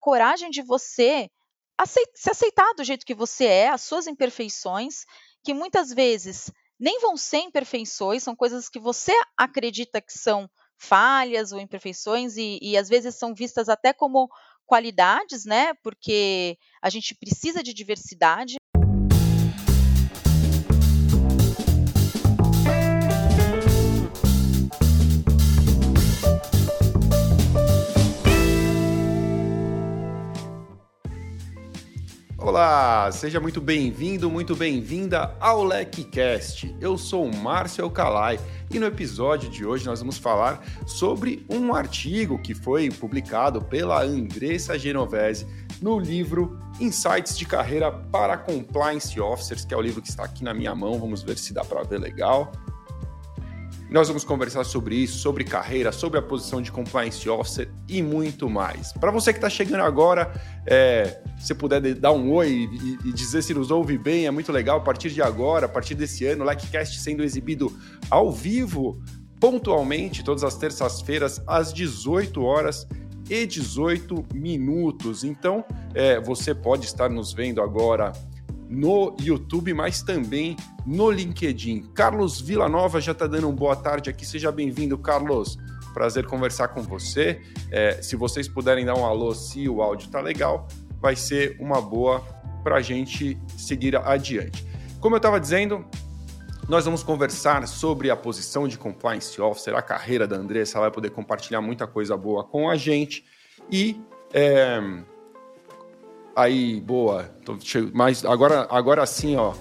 coragem de você se aceitar do jeito que você é, as suas imperfeições, que muitas vezes nem vão ser imperfeições, são coisas que você acredita que são falhas ou imperfeições e, e às vezes são vistas até como qualidades, né? Porque a gente precisa de diversidade. Olá, seja muito bem-vindo, muito bem-vinda ao LecCast. Eu sou o Márcio Alcalai e no episódio de hoje nós vamos falar sobre um artigo que foi publicado pela Andressa Genovese no livro Insights de Carreira para Compliance Officers, que é o livro que está aqui na minha mão. Vamos ver se dá para ver legal. Nós vamos conversar sobre isso, sobre carreira, sobre a posição de compliance officer e muito mais. Para você que está chegando agora, é, se puder dar um oi e, e, dizer se nos ouve bem, é muito legal. A partir de agora, a partir desse ano, o LikeCast sendo exibido ao vivo, pontualmente, todas as terças-feiras, às 18 horas e 18 minutos. Então, é, você pode estar nos vendo agora no YouTube, mas também no LinkedIn. Carlos Villanova já está dando uma boa tarde aqui. Seja bem-vindo, Carlos. Prazer conversar com você. É, se vocês puderem dar um alô se o áudio está legal, vai ser uma boa para a gente seguir adiante. Como eu estava dizendo, nós vamos conversar sobre a posição de compliance officer, a carreira da Andressa, ela vai poder compartilhar muita coisa boa com a gente. E é, Aí, boa. Mas agora, agora sim, ó.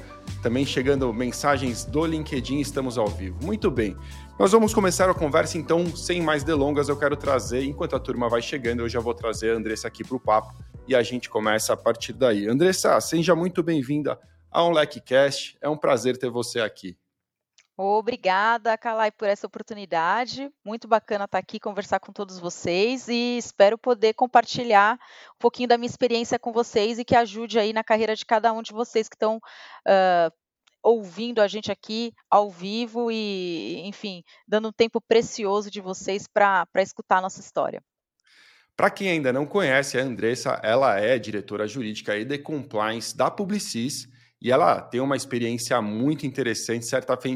Também chegando mensagens do LinkedIn, estamos ao vivo. Muito bem. Nós vamos começar a conversa, então, sem mais delongas, eu quero trazer, enquanto a turma vai chegando, eu já vou trazer a Andressa aqui para o papo e a gente começa a partir daí. Andressa, seja muito bem-vinda ao LecCast. É um prazer ter você aqui. Obrigada, Kalai, por essa oportunidade. Muito bacana estar aqui conversar com todos vocês e espero poder compartilhar um pouquinho da minha experiência com vocês e que ajude aí na carreira de cada um de vocês que estão uh, ouvindo a gente aqui ao vivo e, enfim, dando um tempo precioso de vocês para escutar a nossa história. Para quem ainda não conhece, a Andressa, ela é diretora jurídica e de compliance da Publicis e ela tem uma experiência muito interessante,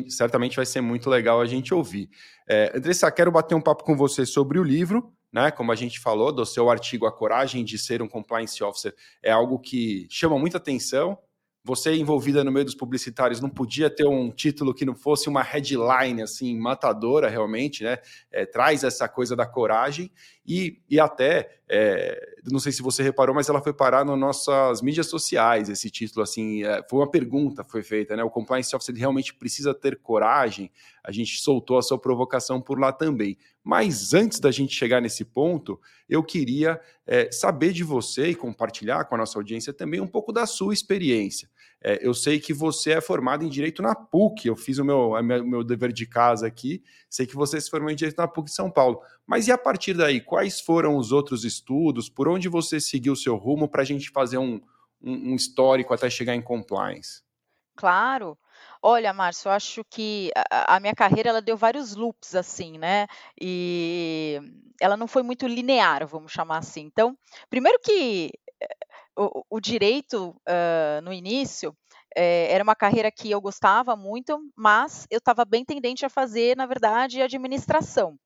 certamente vai ser muito legal a gente ouvir. É, Andressa, quero bater um papo com você sobre o livro, né? Como a gente falou, do seu artigo A Coragem de Ser um Compliance Officer é algo que chama muita atenção, você envolvida no meio dos publicitários não podia ter um título que não fosse uma headline assim matadora realmente, né? É, traz essa coisa da coragem e, e até é, não sei se você reparou, mas ela foi parar nas nossas mídias sociais. Esse título assim é, foi uma pergunta foi feita, né? O compliance officer realmente precisa ter coragem. A gente soltou a sua provocação por lá também. Mas antes da gente chegar nesse ponto, eu queria é, saber de você e compartilhar com a nossa audiência também um pouco da sua experiência. É, eu sei que você é formado em Direito na PUC, eu fiz o meu, o meu dever de casa aqui, sei que você se formou em Direito na PUC de São Paulo. Mas e a partir daí, quais foram os outros estudos? Por onde você seguiu o seu rumo para a gente fazer um, um, um histórico até chegar em compliance? Claro. Olha, Márcio, eu acho que a, a, minha carreira ela deu vários loops assim, né? E ela não foi muito linear, vamos chamar assim. Então, primeiro que o, o direito uh, no início é, era uma carreira que eu gostava muito, mas eu estava bem tendente a fazer, na verdade, administração.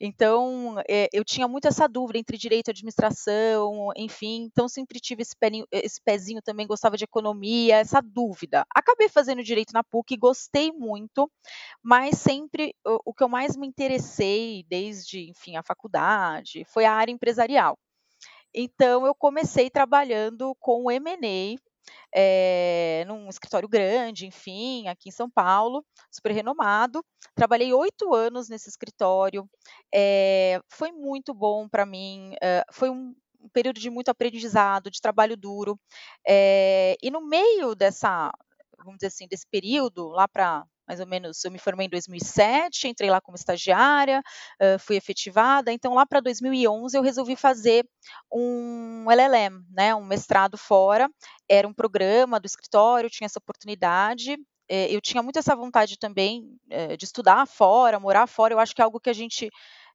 Então, é, eu tinha muito essa dúvida entre direito e administração, enfim, então sempre tive esse, pezinho, esse pezinho também, gostava de economia, essa dúvida. Acabei fazendo direito na PUC, gostei muito, mas sempre o, o que eu mais me interessei, desde, enfim, a faculdade, foi a área empresarial. Então, eu comecei trabalhando com o M&A, é, num escritório grande, enfim, aqui em São Paulo, super renomado. Trabalhei oito anos nesse escritório, é, foi muito bom para mim, é, foi um, período de muito aprendizado, de trabalho duro. E no meio dessa, vamos dizer assim, desse período, lá para mais ou menos, eu me formei em 2007, entrei lá como estagiária, fui efetivada, então lá para 2011 eu resolvi fazer um LLM, né, um mestrado fora, era um programa do escritório, tinha essa oportunidade, eu tinha muito essa vontade também de estudar fora, morar fora, eu acho que é algo que a gente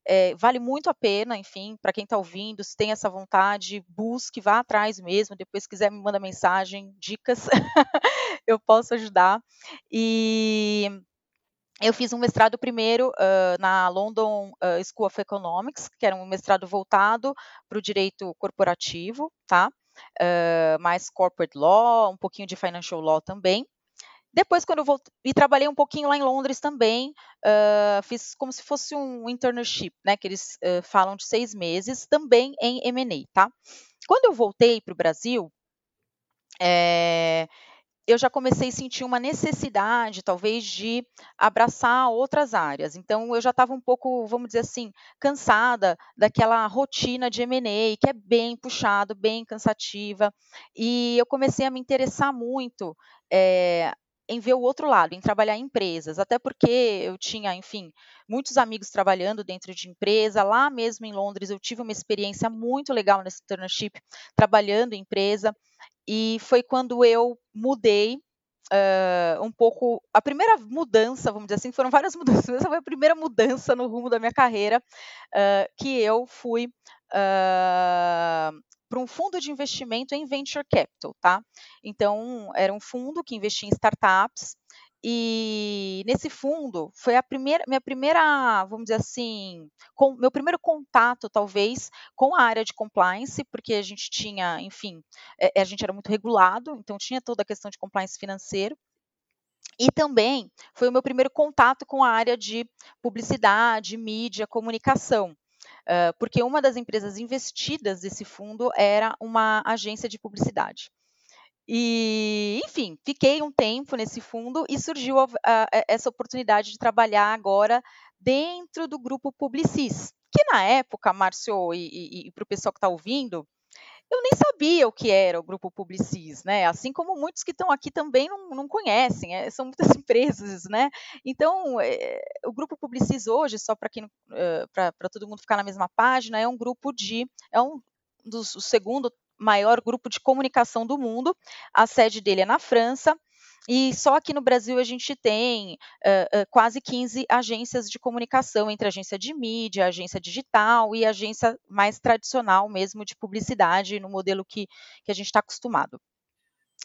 é, vale muito a pena, enfim, para quem está ouvindo, se tem essa vontade, busque, vá atrás mesmo, depois se quiser me manda mensagem, dicas, eu posso ajudar. E eu fiz um mestrado primeiro uh, na London uh, School of Economics, que era um mestrado voltado para o direito corporativo, tá? Uh, mais corporate law, um pouquinho de financial law também. Depois, quando eu voltei, e trabalhei um pouquinho lá em Londres também, fiz como se fosse um internship, né? Que eles falam de seis meses, também em M&A, tá? Quando eu voltei para o Brasil, é, eu já comecei a sentir uma necessidade, talvez, de abraçar outras áreas. Então, eu já estava um pouco, vamos dizer assim, cansada daquela rotina de M&A, que é bem puxado, bem cansativa. E eu comecei a me interessar muito é, em ver o outro lado, em trabalhar em empresas, até porque eu tinha, enfim, muitos amigos trabalhando dentro de empresa. Lá mesmo em Londres, eu tive uma experiência muito legal nesse internship, trabalhando em empresa e foi quando eu mudei uh, um pouco. A primeira mudança, vamos dizer assim, foram várias mudanças, essa foi a primeira mudança no rumo da minha carreira, uh, que eu fui uh, para um fundo de investimento em venture capital, tá? Então, era um fundo que investia em startups e nesse fundo foi a primeira, minha primeira, vamos dizer assim, com, meu primeiro contato, talvez, com a área de compliance, porque a gente tinha, enfim, é, a gente era muito regulado, então tinha toda a questão de compliance financeiro. E também foi o meu primeiro contato com a área de publicidade, mídia, comunicação. Porque uma das empresas investidas desse fundo era uma agência de publicidade. E, enfim, fiquei um tempo nesse fundo e surgiu a, a, essa oportunidade de trabalhar agora dentro do grupo Publicis, que na época, Márcio, e, e, e para o pessoal que está ouvindo, eu nem sabia o que era o grupo Publicis, né? Assim como muitos que estão aqui também não, não conhecem, é, são muitas empresas, né? Então, é, o grupo Publicis hoje, só para uh, para todo mundo ficar na mesma página, é um grupo de, é um dos o segundo maior grupo de comunicação do mundo. A sede dele é na França. E só aqui no Brasil a gente tem uh, uh, quase 15 agências de comunicação, entre agência de mídia, agência digital e agência mais tradicional mesmo de publicidade, no modelo que, que a gente está acostumado.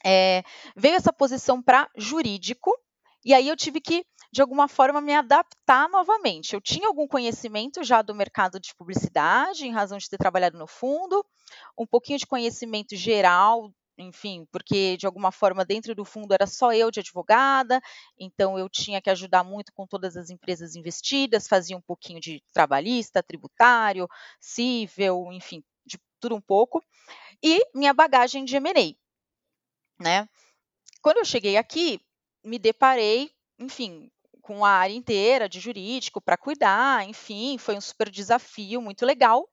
É, veio essa posição para jurídico, e aí eu tive que, de alguma forma, me adaptar novamente. Eu tinha algum conhecimento já do mercado de publicidade, em razão de ter trabalhado no fundo, um pouquinho de conhecimento geral, enfim, porque de alguma forma dentro do fundo era só eu de advogada, então eu tinha que ajudar muito com todas as empresas investidas, fazia um pouquinho de trabalhista, tributário, civil, enfim, de tudo um pouco. E minha bagagem de M&A, né? Quando eu cheguei aqui, me deparei, enfim, com a área inteira de jurídico para cuidar, enfim, foi um super desafio, muito legal.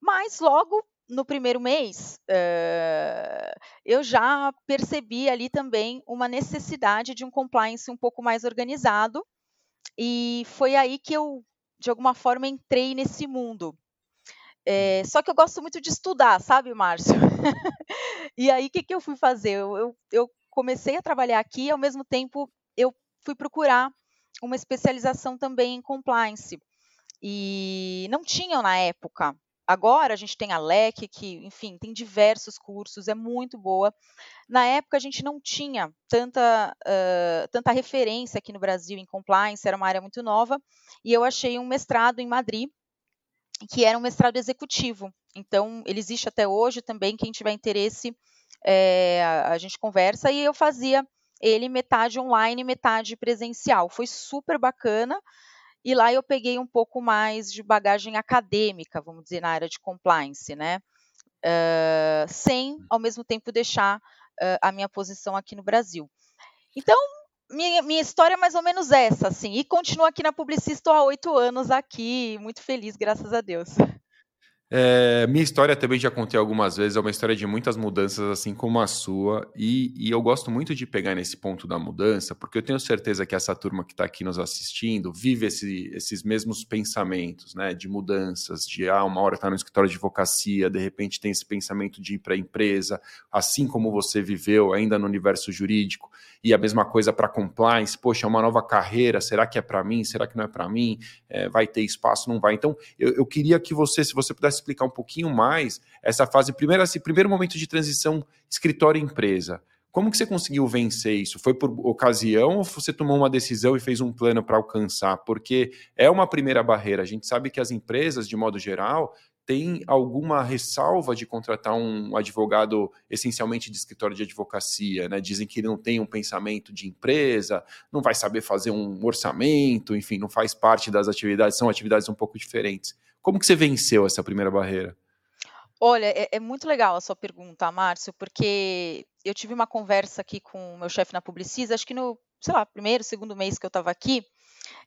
Mas logo no primeiro mês, uh, eu já percebi ali também uma necessidade de um compliance um pouco mais organizado, e foi aí que eu, de alguma forma, entrei nesse mundo. É, só que eu gosto muito de estudar, sabe, Márcio? e aí, o que, que eu fui fazer? Eu, eu, eu comecei a trabalhar aqui, ao mesmo tempo, eu fui procurar uma especialização também em compliance. E não tinham na época. Agora a gente tem a LEC, que, enfim, tem diversos cursos, é muito boa. Na época a gente não tinha tanta, uh, tanta referência aqui no Brasil em compliance, era uma área muito nova, e eu achei um mestrado em Madrid, que era um mestrado executivo. Então, ele existe até hoje também, quem tiver interesse, é, a gente conversa, e eu fazia ele metade online, metade presencial. Foi super bacana. E lá eu peguei um pouco mais de bagagem acadêmica, vamos dizer, na área de compliance, né? Uh, sem, ao mesmo tempo, deixar uh, a minha posição aqui no Brasil. Então, minha, minha, história é mais ou menos essa, assim, e continuo aqui na Publicis, estou há oito anos aqui, muito feliz, graças a Deus. É, minha história também já contei algumas vezes, é uma história de muitas mudanças, assim como a sua, e, e eu gosto muito de pegar nesse ponto da mudança, porque eu tenho certeza que essa turma que está aqui nos assistindo vive esse, esses mesmos pensamentos, né, de mudanças, de ah, uma hora está no escritório de advocacia, de repente tem esse pensamento de ir para a empresa, assim como você viveu ainda no universo jurídico, e a mesma coisa para compliance, poxa, é uma nova carreira, será que é para mim, será que não é para mim, é, vai ter espaço, não vai? Então, eu, eu queria que você, se você pudesse explicar um pouquinho mais essa fase, primeiro, esse primeiro momento de transição escritório-empresa. Como que você conseguiu vencer isso? Foi por ocasião ou você tomou uma decisão e fez um plano para alcançar? Porque é uma primeira barreira. A gente sabe que as empresas, de modo geral, têm alguma ressalva de contratar um advogado essencialmente de escritório de advocacia, né? Dizem que ele não tem um pensamento de empresa, não vai saber fazer um orçamento, enfim, não faz parte das atividades, são atividades um pouco diferentes. Como que você venceu essa primeira barreira? Olha, é, é muito legal a sua pergunta, Márcio, porque eu tive uma conversa aqui com o meu chefe na Publicis, acho que no, sei lá, primeiro, segundo mês que eu estava aqui,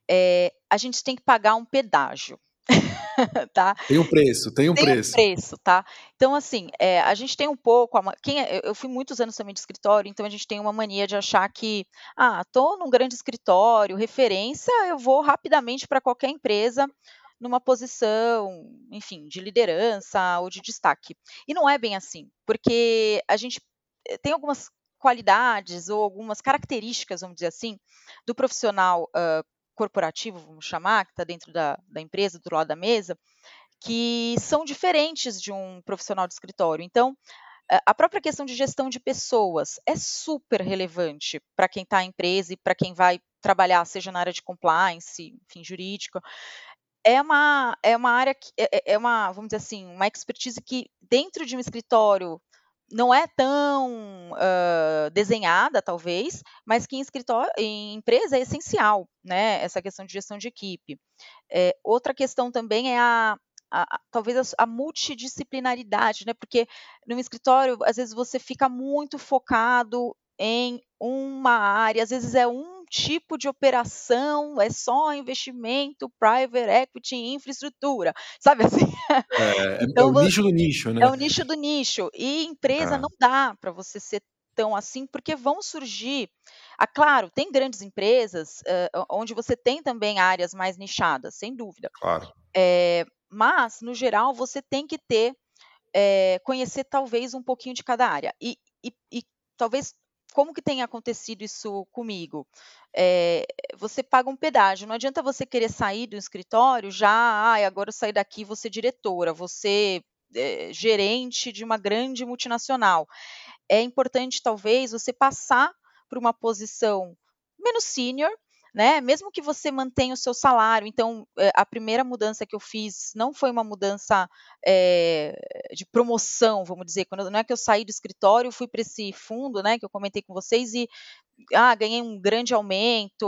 é, a gente tem que pagar um pedágio. tá? Tem um preço, tem um tem preço. Um preço, tá? Então, assim, é, a gente tem um pouco. Quem é, eu fui muitos anos também de escritório, então a gente tem uma mania de achar que, ah, tô num grande escritório, referência, eu vou rapidamente para qualquer empresa numa posição, enfim, de liderança ou de destaque. E não é bem assim, porque a gente eh, tem algumas qualidades ou algumas características, vamos dizer assim, do profissional uh, corporativo, vamos chamar, que está dentro da, da empresa, do lado da mesa, que são diferentes de um profissional de escritório. Então, a própria questão de gestão de pessoas é super relevante para quem está em empresa e para quem vai trabalhar, seja na área de compliance, enfim, jurídica é uma, é uma área que é, é, é uma, vamos dizer assim, uma expertise que dentro de um escritório não é tão uh, desenhada, talvez, mas que em escritório, em empresa é essencial, né? Essa questão de gestão de equipe. É, outra questão também é a, a, talvez a, a, multidisciplinaridade, né? Porque no escritório, às vezes você fica muito focado em uma área, às vezes é um tipo de operação é só investimento, private equity infraestrutura, sabe assim? É, então, é o nicho do nicho, né? É o nicho do nicho. E empresa ah. não dá para você ser tão assim, porque vão surgir. Ah, claro, tem grandes empresas uh, onde você tem também áreas mais nichadas, sem dúvida. Claro. É, mas, no geral, você tem que ter, é, conhecer talvez um pouquinho de cada área. E, e, e talvez como que tem acontecido isso comigo? É, você paga um pedágio, não adianta você querer sair do escritório já, ah, agora eu sair daqui, você diretora, você é, gerente de uma grande multinacional. É importante, talvez, você passar por uma posição menos senior, né? Mesmo que você mantenha o seu salário. Então, eh, a primeira mudança que eu fiz não foi uma mudança é, de promoção, vamos dizer. Quando não é que eu saí do escritório, fui para esse fundo, né? Que eu comentei com vocês e ah, ganhei um grande aumento,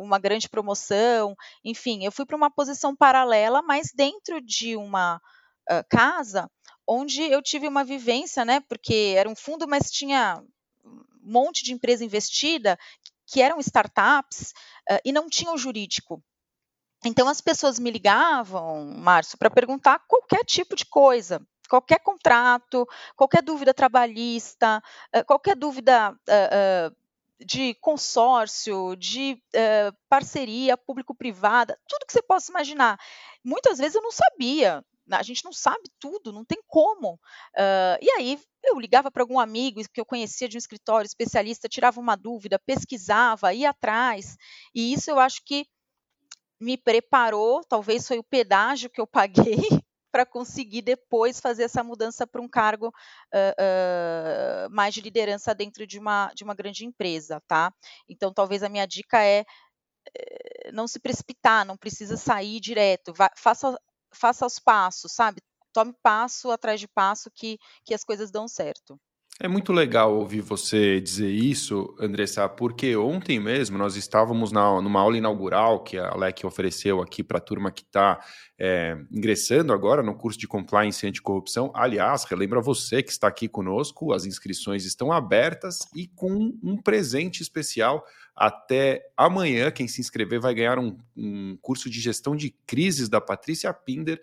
uma grande promoção, enfim, eu fui para uma posição paralela, mas dentro de uma uh, casa onde eu tive uma vivência, né? Porque era um fundo, mas tinha um monte de empresa investida que eram startups uh, e não tinham jurídico. Então as pessoas me ligavam, Márcio, para perguntar qualquer tipo de coisa, qualquer contrato, qualquer dúvida trabalhista, uh, qualquer dúvida uh, de consórcio, de parceria público-privada, tudo que você possa imaginar. Muitas vezes eu não sabia, a gente não sabe tudo, não tem como. Uh, e aí eu ligava para algum amigo que eu conhecia de um escritório especialista, tirava uma dúvida, pesquisava, ia atrás. E isso eu acho que me preparou, talvez foi o pedágio que eu paguei para conseguir depois fazer essa mudança para um cargo uh, uh, mais de liderança dentro de uma, de uma grande empresa, tá? Então, talvez a minha dica é eh, não se precipitar, não precisa sair direto, vá, faça faça os passos, sabe? Tome passo atrás de passo que, que as coisas dão certo. É muito legal ouvir você dizer isso, Andressa, porque ontem mesmo nós estávamos na, numa aula inaugural que a LEC ofereceu aqui para a turma que está é, ingressando agora no curso de Compliance e Anticorrupção. Aliás, relembra você que está aqui conosco, as inscrições estão abertas e com um presente especial até amanhã. Quem se inscrever vai ganhar um, um curso de gestão de crises da Patrícia Pinder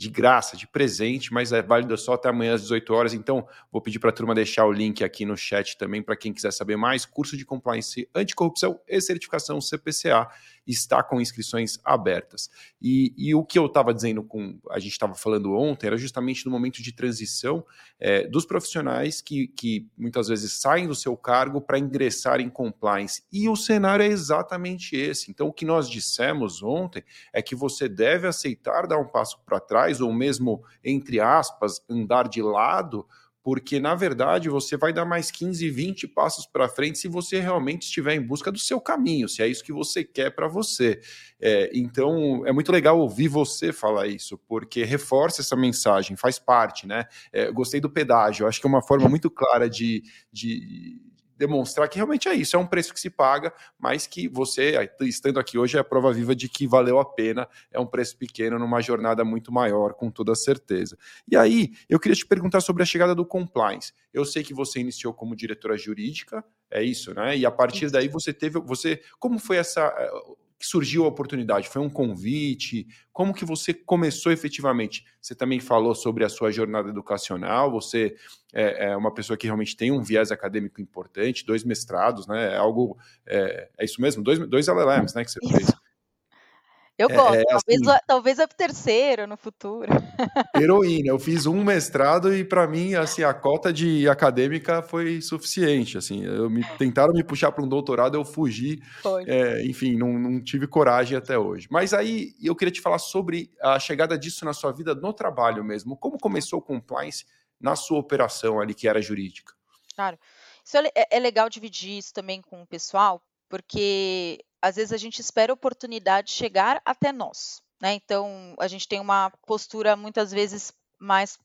de graça, de presente, mas é válido só até amanhã às 18 horas. Então, vou pedir para a turma deixar o link aqui no chat também para quem quiser saber mais. Curso de Compliance Anticorrupção e Certificação CPCA está com inscrições abertas. E, e o que eu estava dizendo com a gente estava falando ontem era justamente no momento de transição é, dos profissionais que, que muitas vezes saem do seu cargo para ingressar em compliance. E o cenário é exatamente esse. Então, o que nós dissemos ontem é que você deve aceitar dar um passo para trás, ou mesmo, entre aspas, andar de lado porque na verdade você vai dar mais 15, 20 passos para frente se você realmente estiver em busca do seu caminho, se é isso que você quer para você. É, então é muito legal ouvir você falar isso, porque reforça essa mensagem, faz parte, né? É, gostei do pedágio, acho que é uma forma muito clara de, de demonstrar que realmente é isso, é um preço que se paga, mas que você, estando aqui hoje, é a prova viva de que valeu a pena, é um preço pequeno numa jornada muito maior, com toda certeza. E aí, eu queria te perguntar sobre a chegada do compliance. Eu sei que você iniciou como diretora jurídica, é isso, né? E a partir daí você teve, você, como foi essa que surgiu a oportunidade? Foi um convite? Como que você começou efetivamente? Você também falou sobre a sua jornada educacional, você é, é uma pessoa que realmente tem um viés acadêmico importante, dois mestrados, né? É algo. É, é isso mesmo? Dois, dois LLMs, né? Que você fez. Eu é, gosto, é, talvez, assim, talvez é o terceiro no futuro. Heroína, eu fiz um mestrado e para mim assim a cota de acadêmica foi suficiente. Assim, eu me, tentaram me puxar para um doutorado, eu fugi. É, enfim, não, não tive coragem até hoje. Mas aí eu queria te falar sobre a chegada disso na sua vida no trabalho mesmo. Como começou o compliance na sua operação ali que era jurídica? Claro, isso é, é, é legal dividir isso também com o pessoal, porque às vezes a gente espera a oportunidade chegar até nós, né? Então a gente tem uma postura muitas vezes mais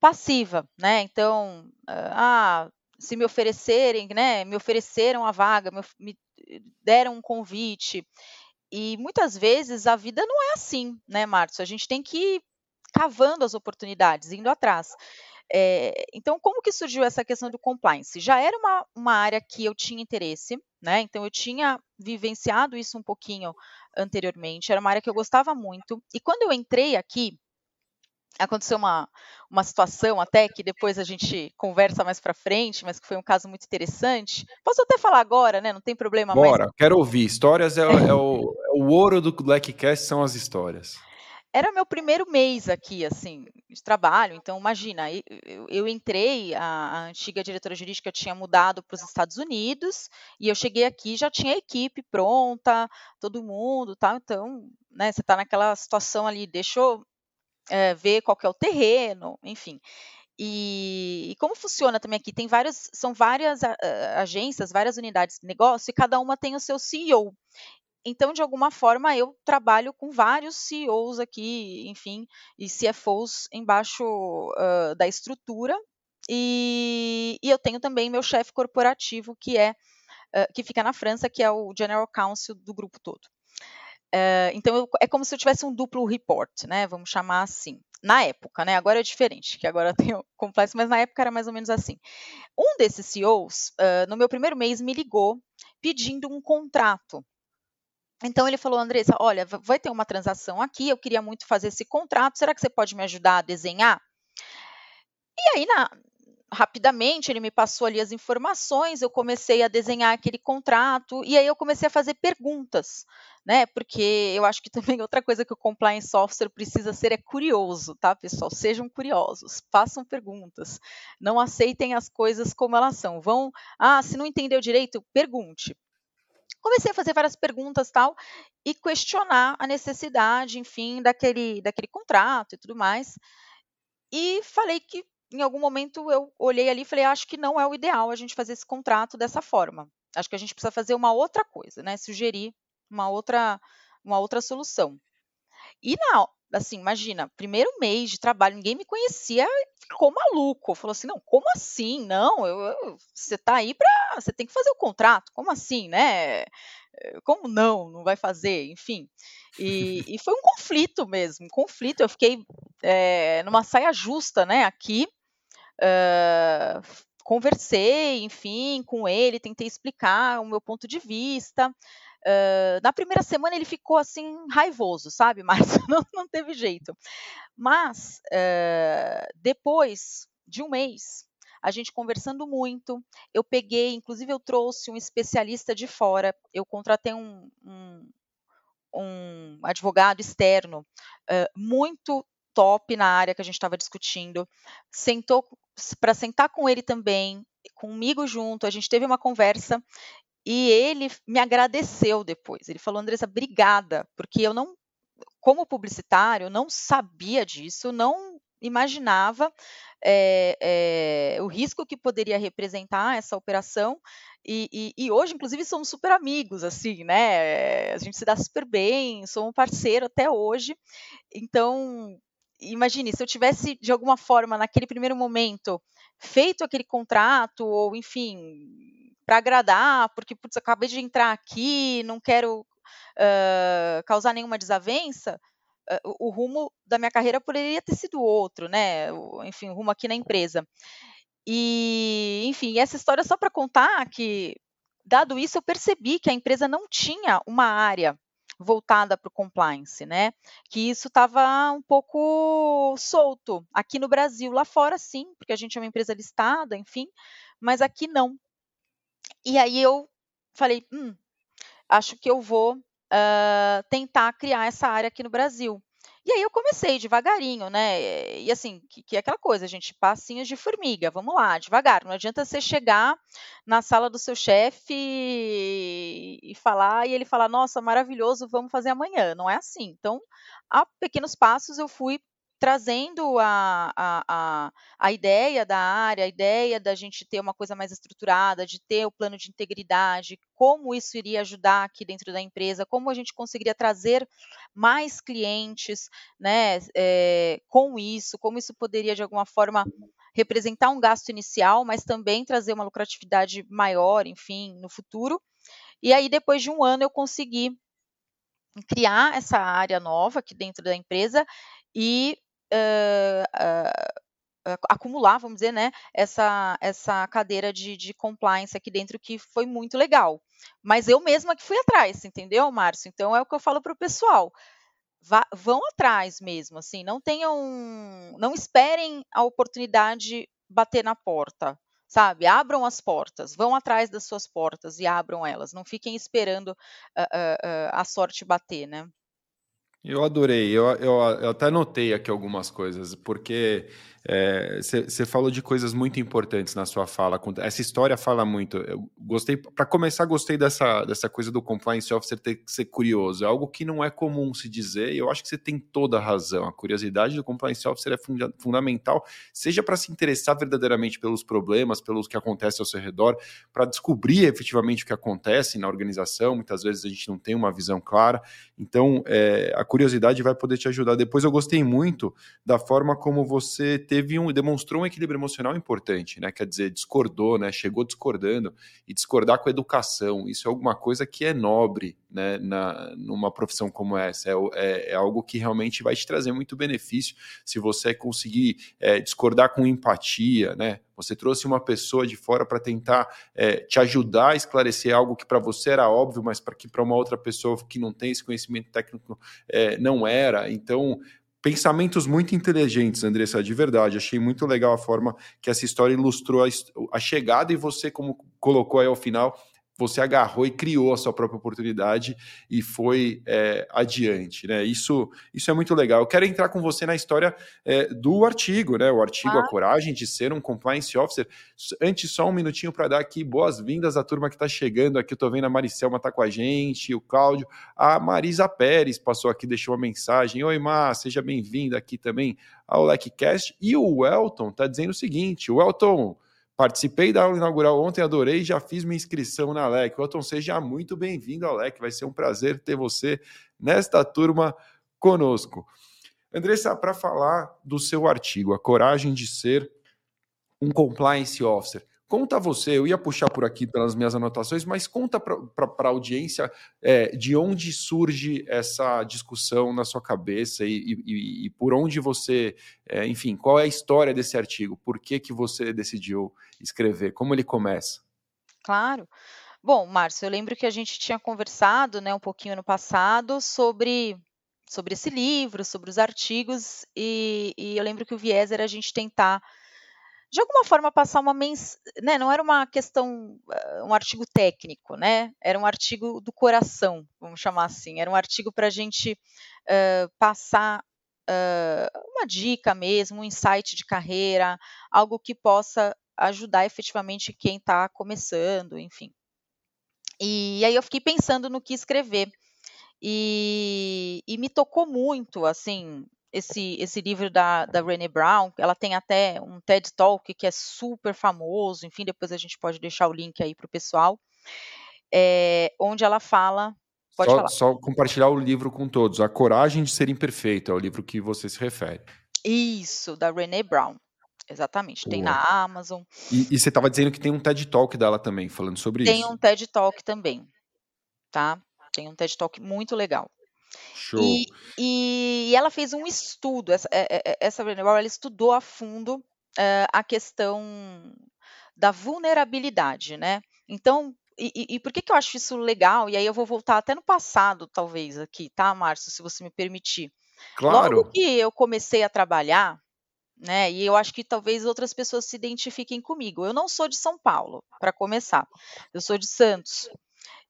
passiva, né? Então, ah, se me oferecerem, né? Me ofereceram a vaga, me, me deram um convite. E muitas vezes a vida não é assim, né, Márcio? A gente tem que ir cavando as oportunidades, indo atrás. É, então, como que surgiu essa questão do compliance? Já era uma, uma área que eu tinha interesse, né? Então, eu tinha vivenciado isso um pouquinho anteriormente, era uma área que eu gostava muito. E quando eu entrei aqui, aconteceu uma, uma situação até que depois a gente conversa mais para frente, mas que foi um caso muito interessante. Posso até falar agora, né? Não tem problema. Bora, mas... quero ouvir. Histórias é, é, o, é o ouro do Blackcast, são as histórias. Era meu primeiro mês aqui, assim, de trabalho. Então, imagina, eu, eu entrei, a, a, antiga diretora jurídica tinha mudado para os Estados Unidos e eu cheguei aqui já tinha equipe pronta, todo mundo, tal. Então, né, você está naquela situação ali, deixa eu é, ver qual que é o terreno, enfim. E, e, como funciona também aqui? Tem várias, são várias a, a, agências, várias unidades de negócio e cada uma tem o seu CEO. Então, de alguma forma, eu trabalho com vários CEOs aqui, enfim, e CFOs embaixo uh, da estrutura. E, e, eu tenho também meu chefe corporativo, que é uh, que fica na França, que é o General Counsel do grupo todo. Uh, então, eu, é como se eu tivesse um duplo report, né? Vamos chamar assim. Na época, né? Agora é diferente, que agora eu tenho complexo, mas na época era mais ou menos assim. Um desses CEOs, no meu primeiro mês, me ligou pedindo um contrato então ele falou, Andressa, olha, vai ter uma transação aqui, eu queria muito fazer esse contrato, será que você pode me ajudar a desenhar? E aí, na, rapidamente, ele me passou ali as informações, eu comecei a desenhar aquele contrato, e aí eu comecei a fazer perguntas, né? Porque eu acho que também outra coisa que o compliance software precisa ser é curioso, tá, pessoal? Sejam curiosos, façam perguntas, não aceitem as coisas como elas são. Vão, ah, se não entendeu direito, pergunte comecei a fazer várias perguntas tal e questionar a necessidade, enfim, daquele, daquele contrato e tudo mais. E falei que em algum momento eu olhei ali e falei, acho que não é o ideal a gente fazer esse contrato dessa forma. Acho que a gente precisa fazer uma outra coisa, né? Sugerir uma outra, uma outra solução. E na, assim, imagina, primeiro mês de trabalho, ninguém me conhecia, ficou maluco. Falou assim: não, como assim? Não, eu, eu, você tá aí para. Você tem que fazer o contrato, como assim, né? Como não? Não vai fazer, enfim. E, e foi um conflito mesmo, um conflito. Eu fiquei é, numa saia justa, né, aqui. Uh, conversei, enfim, com ele, tentei explicar o meu ponto de vista. Uh, na primeira semana ele ficou assim raivoso, sabe? Mas não, não teve jeito. Mas uh, depois de um mês, a gente conversando muito, eu peguei, inclusive eu trouxe um especialista de fora, eu contratei um, um, um advogado externo uh, muito top na área que a gente estava discutindo, sentou para sentar com ele também, comigo junto, a gente teve uma conversa e ele me agradeceu depois. Ele falou, Andressa, obrigada, porque eu não, como publicitário, não sabia disso, não imaginava é, é, o risco que poderia representar essa operação. E, e, e, hoje, inclusive, somos super amigos, assim, né? A gente se dá super bem, somos um parceiro até hoje. Então, imagine, se eu tivesse, de alguma forma, naquele primeiro momento, feito aquele contrato, ou enfim, para agradar, porque putz, acabei de entrar aqui, não quero uh, causar nenhuma desavença, uh, o, rumo da minha carreira poderia ter sido outro, né? Enfim, o rumo aqui na empresa. E, enfim, essa história só para contar que, dado isso, eu percebi que a empresa não tinha uma área voltada para o compliance, né? Que isso estava um pouco solto aqui no Brasil, lá fora sim, porque a gente é uma empresa listada, enfim, mas aqui não. E aí eu falei, hum, acho que eu vou uh, tentar criar essa área aqui no Brasil. E aí eu comecei devagarinho, né? E assim, que, que, é aquela coisa, gente, passinhos de formiga, vamos lá, devagar. Não adianta você chegar na sala do seu chefe e, e falar, e ele falar, nossa, maravilhoso, vamos fazer amanhã. Não é assim. Então, a pequenos passos eu fui trazendo a, a, a, a, ideia da área, a ideia da gente ter uma coisa mais estruturada, de ter o plano de integridade, como isso iria ajudar aqui dentro da empresa, como a gente conseguiria trazer mais clientes né, é, com isso, como isso poderia, de alguma forma, representar um gasto inicial, mas também trazer uma lucratividade maior, enfim, no futuro. E aí, depois de um ano, eu consegui criar essa área nova aqui dentro da empresa e acumular, vamos dizer, né, essa, essa cadeira de, de compliance aqui dentro que foi muito legal. Mas eu mesma que fui atrás, entendeu, Márcio? Então é o que eu falo para o pessoal. Vá, vão atrás mesmo, assim, não tenham, não esperem a oportunidade bater na porta, sabe? Abram as portas, vão atrás das suas portas e abram elas, não fiquem esperando uh, uh, a sorte bater, né? Eu adorei, eu, eu, eu, até notei aqui algumas coisas, porque você é, falou de coisas muito importantes na sua fala. Essa história fala muito. Eu gostei, para começar, gostei dessa, dessa coisa do compliance officer ter que ser curioso. É algo que não é comum se dizer, e eu acho que você tem toda a razão. A curiosidade do compliance officer é funda fundamental, seja para se interessar verdadeiramente pelos problemas, pelos que acontecem ao seu redor, para descobrir efetivamente o que acontece na organização. Muitas vezes a gente não tem uma visão clara. Então, é, a curiosidade vai poder te ajudar. Depois, eu gostei muito da forma como você teve teve um, demonstrou um equilíbrio emocional importante, né? Quer dizer, discordou, né? Chegou discordando e discordar com educação. Isso é alguma coisa que é nobre, né? Na, numa profissão como essa. É, é, é algo que realmente vai te trazer muito benefício se você conseguir é, discordar com empatia, né? Você trouxe uma pessoa de fora para tentar é, te ajudar a esclarecer algo que para você era óbvio, mas para que para uma outra pessoa que não tem esse conhecimento técnico é, não era. Então, pensamentos muito inteligentes, Andressa, de verdade. Achei muito legal a forma que essa história ilustrou a, a chegada e você, como colocou aí ao final, você agarrou e criou a sua própria oportunidade e foi é, adiante, né? Isso, isso é muito legal. Eu quero entrar com você na história é, do artigo, né? O artigo ah. A Coragem de Ser um Compliance Officer. Antes, só um minutinho para dar aqui boas-vindas à turma que está chegando aqui. Eu estou vendo a Maricelma tá com a gente, o Cláudio. A Marisa Pérez passou aqui, deixou uma mensagem. Oi, Mar, seja bem-vinda aqui também ao LecCast. E o Elton está dizendo o seguinte, o Elton... Participei da aula inaugural ontem, adorei, já fiz minha inscrição na LEC. Otton, seja muito bem-vindo LEC, vai ser um prazer ter você nesta turma conosco. Andressa, para falar do seu artigo, A Coragem de Ser um Compliance Officer, Conta você, eu ia puxar por aqui pelas minhas anotações, mas conta para a audiência é, de onde surge essa discussão na sua cabeça e, e, e por onde você, é, enfim, qual é a história desse artigo? Por que, que você decidiu escrever? Como ele começa? Claro. Bom, Márcio, eu lembro que a gente tinha conversado, né, um pouquinho no passado sobre sobre esse livro, sobre os artigos, e, e eu lembro que o viés era a gente tentar de alguma forma passar uma mens... né, não era uma questão, eh, um artigo técnico, né, era um artigo do coração, vamos chamar assim, era um artigo para a gente uh, passar uh, uma dica mesmo, um insight de carreira, algo que possa ajudar efetivamente quem está começando, enfim. E aí eu fiquei pensando no que escrever. E, e me tocou muito, assim, esse, esse livro da, da Brené Brown, ela tem até um TED Talk que é super famoso, enfim, depois a gente pode deixar o link aí para o pessoal, é, onde ela fala. Pode só, falar. só compartilhar o livro com todos. A Coragem de Ser Imperfeito é o livro que você se refere. Isso, da Brené Brown. Exatamente, tem na Amazon. E, e você estava dizendo que tem um TED Talk dela também, falando sobre tem isso. Tem um TED Talk também, tá? Tem um TED Talk muito legal. Show. E, e, ela fez um estudo, essa, é, é, é, essa Brené Brown, ela estudou a fundo uh, a questão da vulnerabilidade, né? Então, e, e, e, por que, que eu acho isso legal? E aí eu vou voltar até no passado, talvez, aqui, tá, Márcio, se você me permitir. Claro. Logo que eu comecei a trabalhar, né? E eu acho que talvez outras pessoas se identifiquem comigo. Eu não sou de São Paulo, para começar. Eu sou de Santos.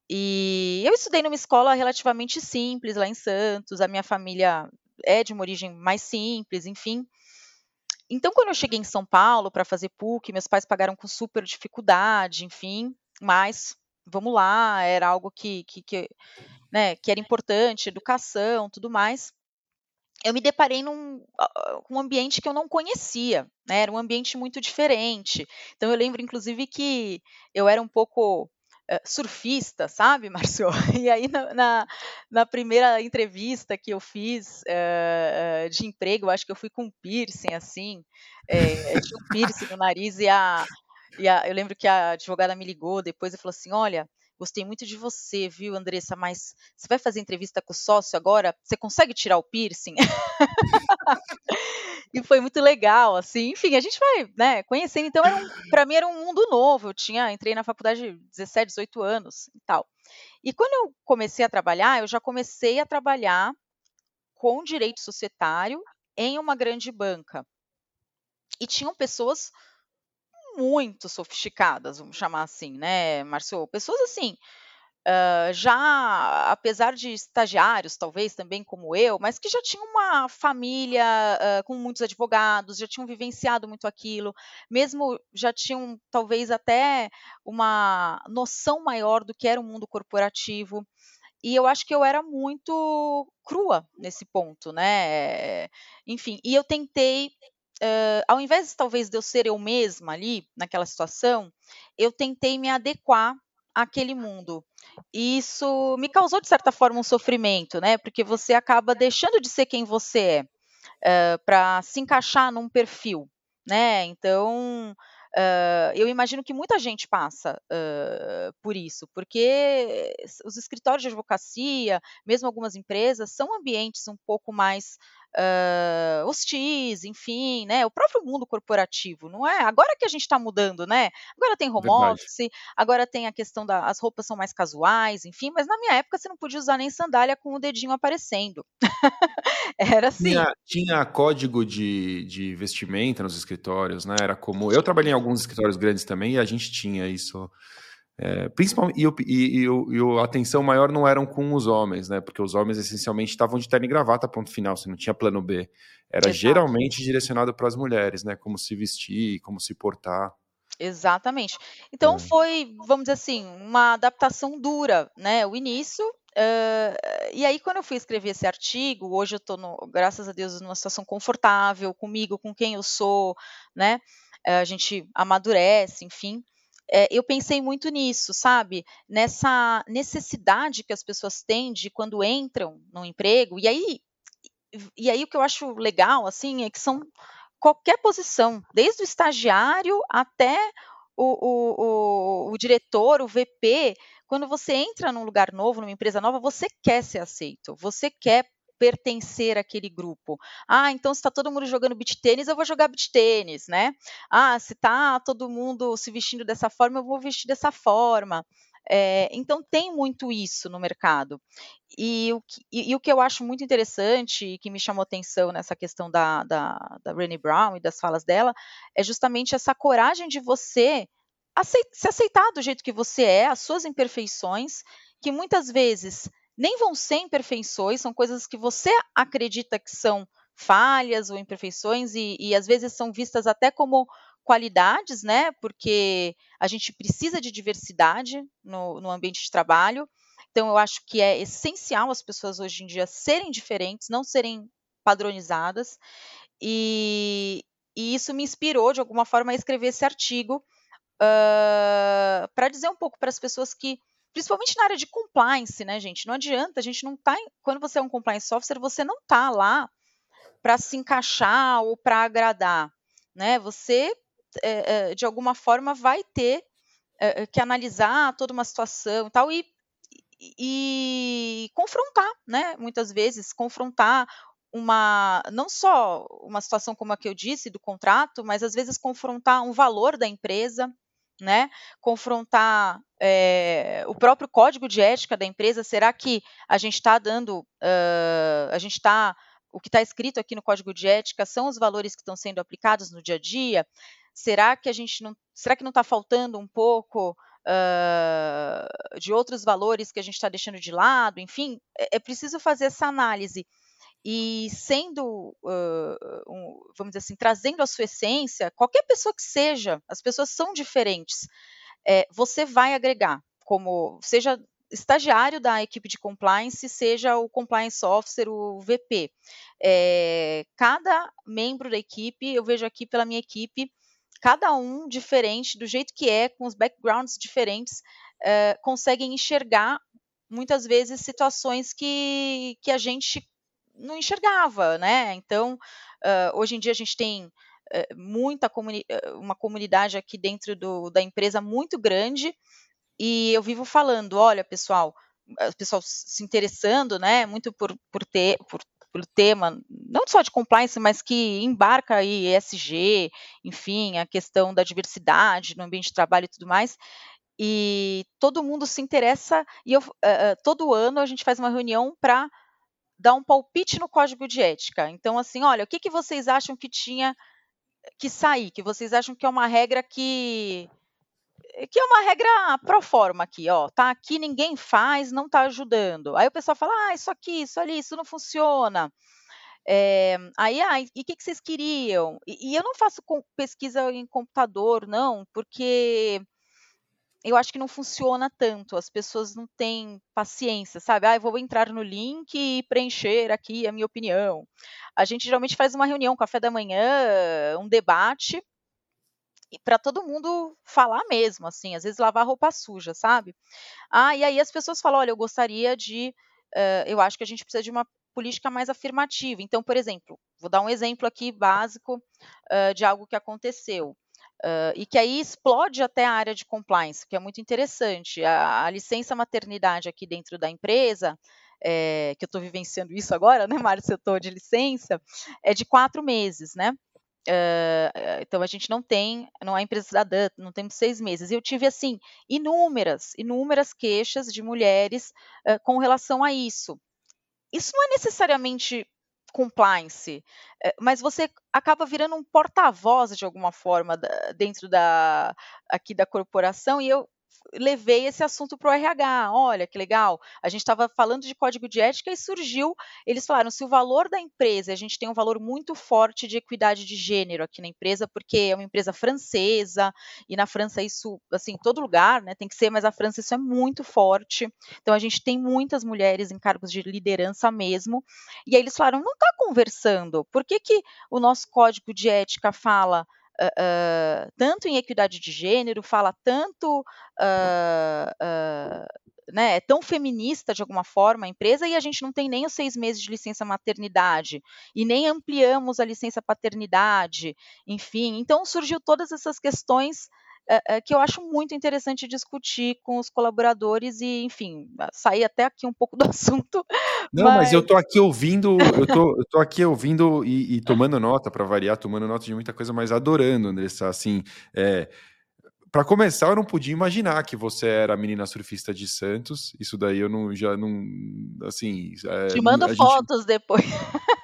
E eu estudei numa escola relativamente simples lá em Santos. A minha família é de uma origem mais simples, enfim. Então, quando eu cheguei em São Paulo para fazer PUC, meus pais pagaram com super dificuldade, enfim, mas vamos lá, era algo que, que, que, né, que era importante, educação, tudo mais eu me deparei num um ambiente que eu não conhecia, né? Era um ambiente muito diferente. Então eu lembro, inclusive, que eu era um pouco surfista, sabe, Márcio? E aí na, na, na, primeira entrevista que eu fiz uh, de emprego, acho que eu fui com um piercing, assim, é, tinha um piercing no nariz e a, e a, eu lembro que a advogada me ligou depois e falou assim, olha, Gostei muito de você, viu, Andressa? Mas você vai fazer entrevista com o sócio agora? Você consegue tirar o piercing? e foi muito legal, assim. Enfim, a gente vai, né, conhecendo. Então, um, para mim era um mundo novo. Eu tinha, entrei na faculdade de 17, 18 anos e tal. E quando eu comecei a trabalhar, eu já comecei a trabalhar com direito societário em uma grande banca. E tinham pessoas muito sofisticadas, vamos chamar assim, né, Marcio? Pessoas assim, uh, já, apesar de estagiários, talvez também como eu, mas que já tinham uma família uh, com muitos advogados, já tinham vivenciado muito aquilo, mesmo já tinham talvez até uma noção maior do que era o mundo corporativo. E eu acho que eu era muito crua nesse ponto, né? Enfim, e eu tentei uh, ao invés talvez de eu ser eu mesma ali naquela situação, eu tentei me adequar àquele mundo. E isso me causou de certa forma um sofrimento, né? Porque você acaba deixando de ser quem você é uh, para se encaixar num perfil, né? Então Uh, eu imagino que muita gente passa uh, por isso, porque os escritórios de advocacia, mesmo algumas empresas, são ambientes um pouco mais uh, hostis, enfim, né? O próprio mundo corporativo, não é? Agora que a gente está mudando, né? Agora tem home Verdade. office, agora tem a questão das as roupas são mais casuais, enfim, mas na minha época você não podia usar nem sandália com o dedinho aparecendo. Era assim. Tinha, tinha código de, de vestimenta nos escritórios, né? Era como. Eu trabalhei em alguns escritórios grandes também e a gente tinha isso. É, principalmente, e, e, e, e, a atenção maior não eram com os homens, né? Porque os homens essencialmente estavam de terno e gravata, ponto final, você não tinha plano B. Era Exato. geralmente direcionado para as mulheres, né? Como se vestir, como se portar. Exatamente. Então é. foi, vamos dizer assim, uma adaptação dura, né? O início. Uh, e aí, quando eu fui escrever esse artigo, hoje eu estou, graças a Deus, numa situação confortável comigo, com quem eu sou, né? Uh, a gente amadurece, enfim é, eu pensei muito nisso, sabe? Nessa necessidade que as pessoas têm de quando entram no emprego, e aí, e aí o que eu acho legal, assim, é que são qualquer posição, desde o estagiário até o, o, o, o diretor, o VP, quando você entra num lugar novo, numa empresa nova, você quer ser aceito, você quer pertencer àquele grupo. Ah, então se está todo mundo jogando beach tênis, eu vou jogar beach tênis, né? Ah, se está todo mundo se vestindo dessa forma, eu vou vestir dessa forma. É, então tem muito isso no mercado. E o, que, e, e o, que, eu acho muito interessante e que me chamou atenção nessa questão da, da, da Brené Brown e das falas dela é justamente essa coragem de você se aceitar do jeito que você é, as suas imperfeições, que muitas vezes nem vão ser imperfeições, são coisas que você acredita que são falhas ou imperfeições e, e às vezes são vistas até como qualidades, né? Porque a gente precisa de diversidade no, no ambiente de trabalho. Então, eu acho que é essencial as pessoas hoje em dia serem diferentes, não serem padronizadas. E, e isso me inspirou, de alguma forma, a escrever esse artigo uh, para dizer um pouco para as pessoas que, principalmente na área de compliance, né, gente? Não adianta, a gente não tá. Quando você é um compliance officer, você não tá lá para se encaixar ou para agradar. Né? Você é, de alguma forma vai ter é, que analisar toda uma situação e tal e, e confrontar, né? Muitas vezes confrontar uma não só uma situação como a que eu disse do contrato, mas às vezes confrontar um valor da empresa, né? Confrontar é, o próprio código de ética da empresa. Será que a gente está dando, uh, a gente está o que está escrito aqui no código de ética são os valores que estão sendo aplicados no dia a dia? Será que a gente não, será que não está faltando um pouco uh, de outros valores que a gente está deixando de lado? Enfim, é, é, preciso fazer essa análise e sendo, uh, um, vamos dizer assim, trazendo a sua essência, qualquer pessoa que seja, as pessoas são diferentes. É, você vai agregar, como seja estagiário da equipe de compliance, seja o compliance officer, o VP. É, cada membro da equipe, eu vejo aqui pela minha equipe, cada um diferente, do jeito que é, com os backgrounds diferentes, uh, conseguem enxergar muitas vezes situações que, que a gente não enxergava, né? Então, uh, hoje em dia a gente tem uh, muita comuni uma comunidade aqui dentro do, da empresa muito grande e eu vivo falando, olha, pessoal, pessoal se interessando, né, muito por, por ter, por pelo tema, não só de compliance, mas que embarca aí ESG, enfim, a questão da diversidade no ambiente de trabalho e tudo mais. E todo mundo se interessa, e eu, uh, todo ano a gente faz uma reunião para dar um palpite no código de ética. Então, assim, olha, o que, que vocês acham que tinha que sair? Que vocês acham que é uma regra que que é uma regra pro forma aqui, ó, tá aqui, ninguém faz, não tá ajudando. Aí o pessoal fala, ah, isso aqui, isso ali, isso não funciona. É, aí, ah, e o que, que, vocês queriam? E, e eu não faço pesquisa em computador, não, porque eu acho que não funciona tanto, as pessoas não têm paciência, sabe? Ah, eu vou entrar no link e preencher aqui a minha opinião. A gente geralmente faz uma reunião, café da manhã, um debate, para todo mundo falar mesmo, assim, às vezes lavar roupa suja, sabe? Ah, e aí as pessoas falam, olha, eu gostaria de, uh, eu acho que a gente precisa de uma política mais afirmativa. Então, por exemplo, vou dar um exemplo aqui básico uh, de algo que aconteceu. Uh, e que aí explode até a área de compliance, que é muito interessante. A, a licença maternidade aqui dentro da empresa, é, que eu estou vivenciando isso agora, né, Mário, se eu estou de licença, é de quatro meses, né? Uh, então a gente não tem, não é empresa cidadã, não temos seis meses. Eu tive assim inúmeras, inúmeras queixas de mulheres uh, com relação a isso. Isso não é necessariamente compliance, uh, mas você acaba virando um porta-voz de alguma forma dentro da aqui da corporação e eu levei esse assunto para o RH. Olha que legal, a gente estava falando de código de ética e surgiu. Eles falaram: se o valor da empresa, a gente tem um valor muito forte de equidade de gênero aqui na empresa, porque é uma empresa francesa e na França isso, assim, em todo lugar, né, tem que ser, mas a França isso é muito forte. Então a gente tem muitas mulheres em cargos de liderança mesmo. E aí eles falaram: não está conversando. Por que, que o nosso código de ética fala uh, tanto em equidade de gênero, fala tanto, né, é tão feminista de alguma forma a empresa e a gente não tem nem os seis meses de licença maternidade e nem ampliamos a licença paternidade, enfim. Então surgiu todas essas questões é, é, que eu acho muito interessante discutir com os colaboradores e, enfim, sair até aqui um pouco do assunto. Não, mas, mas eu tô aqui ouvindo, eu tô, eu tô aqui ouvindo e, e tomando nota, para variar, tomando nota de muita coisa, mas adorando, Andressa, assim, é, para começar, eu não podia imaginar que você era a menina surfista de Santos. Isso daí eu não já não assim. É, Te mando fotos gente... depois.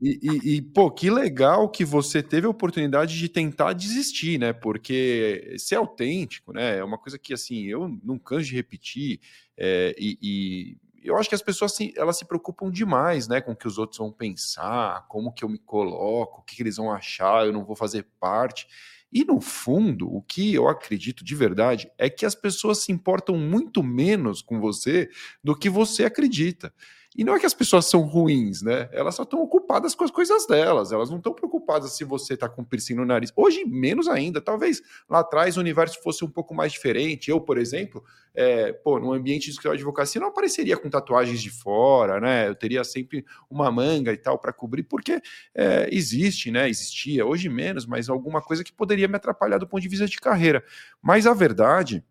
E, e, e, pô, que legal que você teve a oportunidade de tentar desistir, né? Porque ser autêntico, né? É uma coisa que, assim, eu não canso de repetir. É, e, e, eu acho que as pessoas, assim, elas se preocupam demais, né? Com o que os outros vão pensar, como que eu me coloco, o que, que eles vão achar, eu não vou fazer parte. E no fundo, o que eu acredito de verdade é que as pessoas se importam muito menos com você do que você acredita. E não é que as pessoas são ruins, né? Elas só estão ocupadas com as coisas delas. Elas não estão preocupadas se você está com piercing no nariz. Hoje, menos ainda. Talvez lá atrás o universo fosse um pouco mais diferente. Eu, por exemplo, é, pô, no ambiente de escritório de advocacia não apareceria com tatuagens de fora, né? Eu teria sempre uma manga e tal para cobrir, porque é, existe, né? Existia. Hoje menos, mas alguma coisa que poderia me atrapalhar do ponto de vista de carreira. Mas a verdade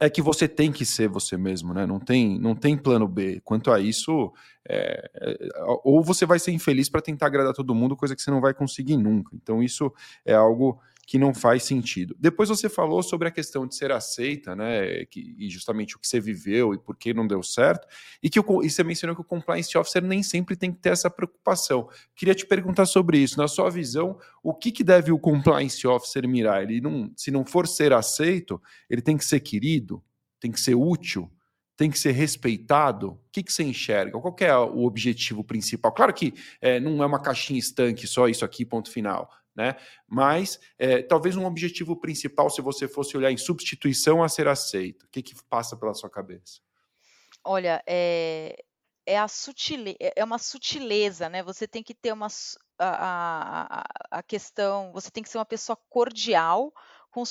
é que você tem que ser você mesmo, né? Não tem, não tem plano B. Quanto a isso, é, é, ou você vai ser infeliz para tentar agradar todo mundo, coisa que você não vai conseguir nunca. Então, isso é algo que não faz sentido. Depois você falou sobre a questão de ser aceita, né? Que, e justamente o que você viveu e por que não deu certo, e que o, e você mencionou que o compliance officer nem sempre tem que ter essa preocupação. Queria te perguntar sobre isso. Na sua visão, o que, que deve o compliance officer mirar? Ele não, se não for ser aceito, ele tem que ser querido, tem que ser útil tem que ser respeitado? O que, que você enxerga? Qual é o objetivo principal? Claro que é, não é uma caixinha estanque, só isso aqui, ponto final né? Mas é, talvez um objetivo principal, se você fosse olhar em substituição a ser aceito, o que, que passa pela sua cabeça? Olha, é, é, a sutile, é, é uma sutileza, né? Você tem que ter uma a, a, a questão, você tem que ser uma pessoa cordial, com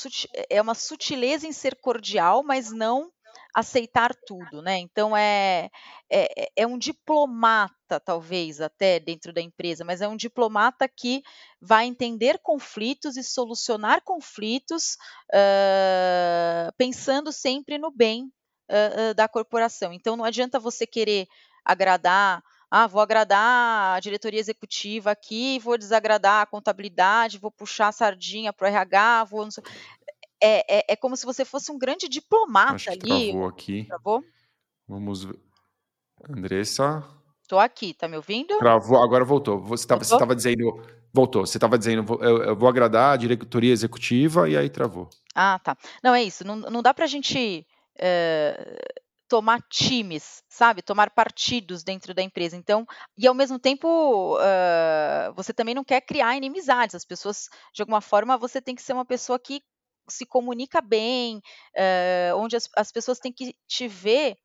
é uma sutileza em ser cordial, mas não aceitar tudo, né? Então é, é, é, um diplomata, talvez, até dentro da empresa, mas é um diplomata que vai entender conflitos e solucionar conflitos uh, pensando sempre no bem uh, uh, da corporação. Então não adianta você querer agradar ah, vou agradar a diretoria executiva aqui, vou desagradar a contabilidade, vou puxar a sardinha para o RH, vou é, é, é, como se você fosse um grande diplomata Acho que ali. Travou aqui. Travou? Vamos ver. Andressa. Estou aqui, tá me ouvindo? Travou, agora voltou. Você estava dizendo. Voltou. Você estava dizendo, eu, eu, vou agradar a diretoria executiva e aí travou. Ah, tá. Não, é isso. Não, não dá para a gente é, tomar times, sabe? Tomar partidos dentro da empresa. Então, e ao mesmo tempo, uh, você também não quer criar inimizades. As pessoas, de alguma forma, você tem que ser uma pessoa que se comunica bem, uh, onde as, as, pessoas têm que te ver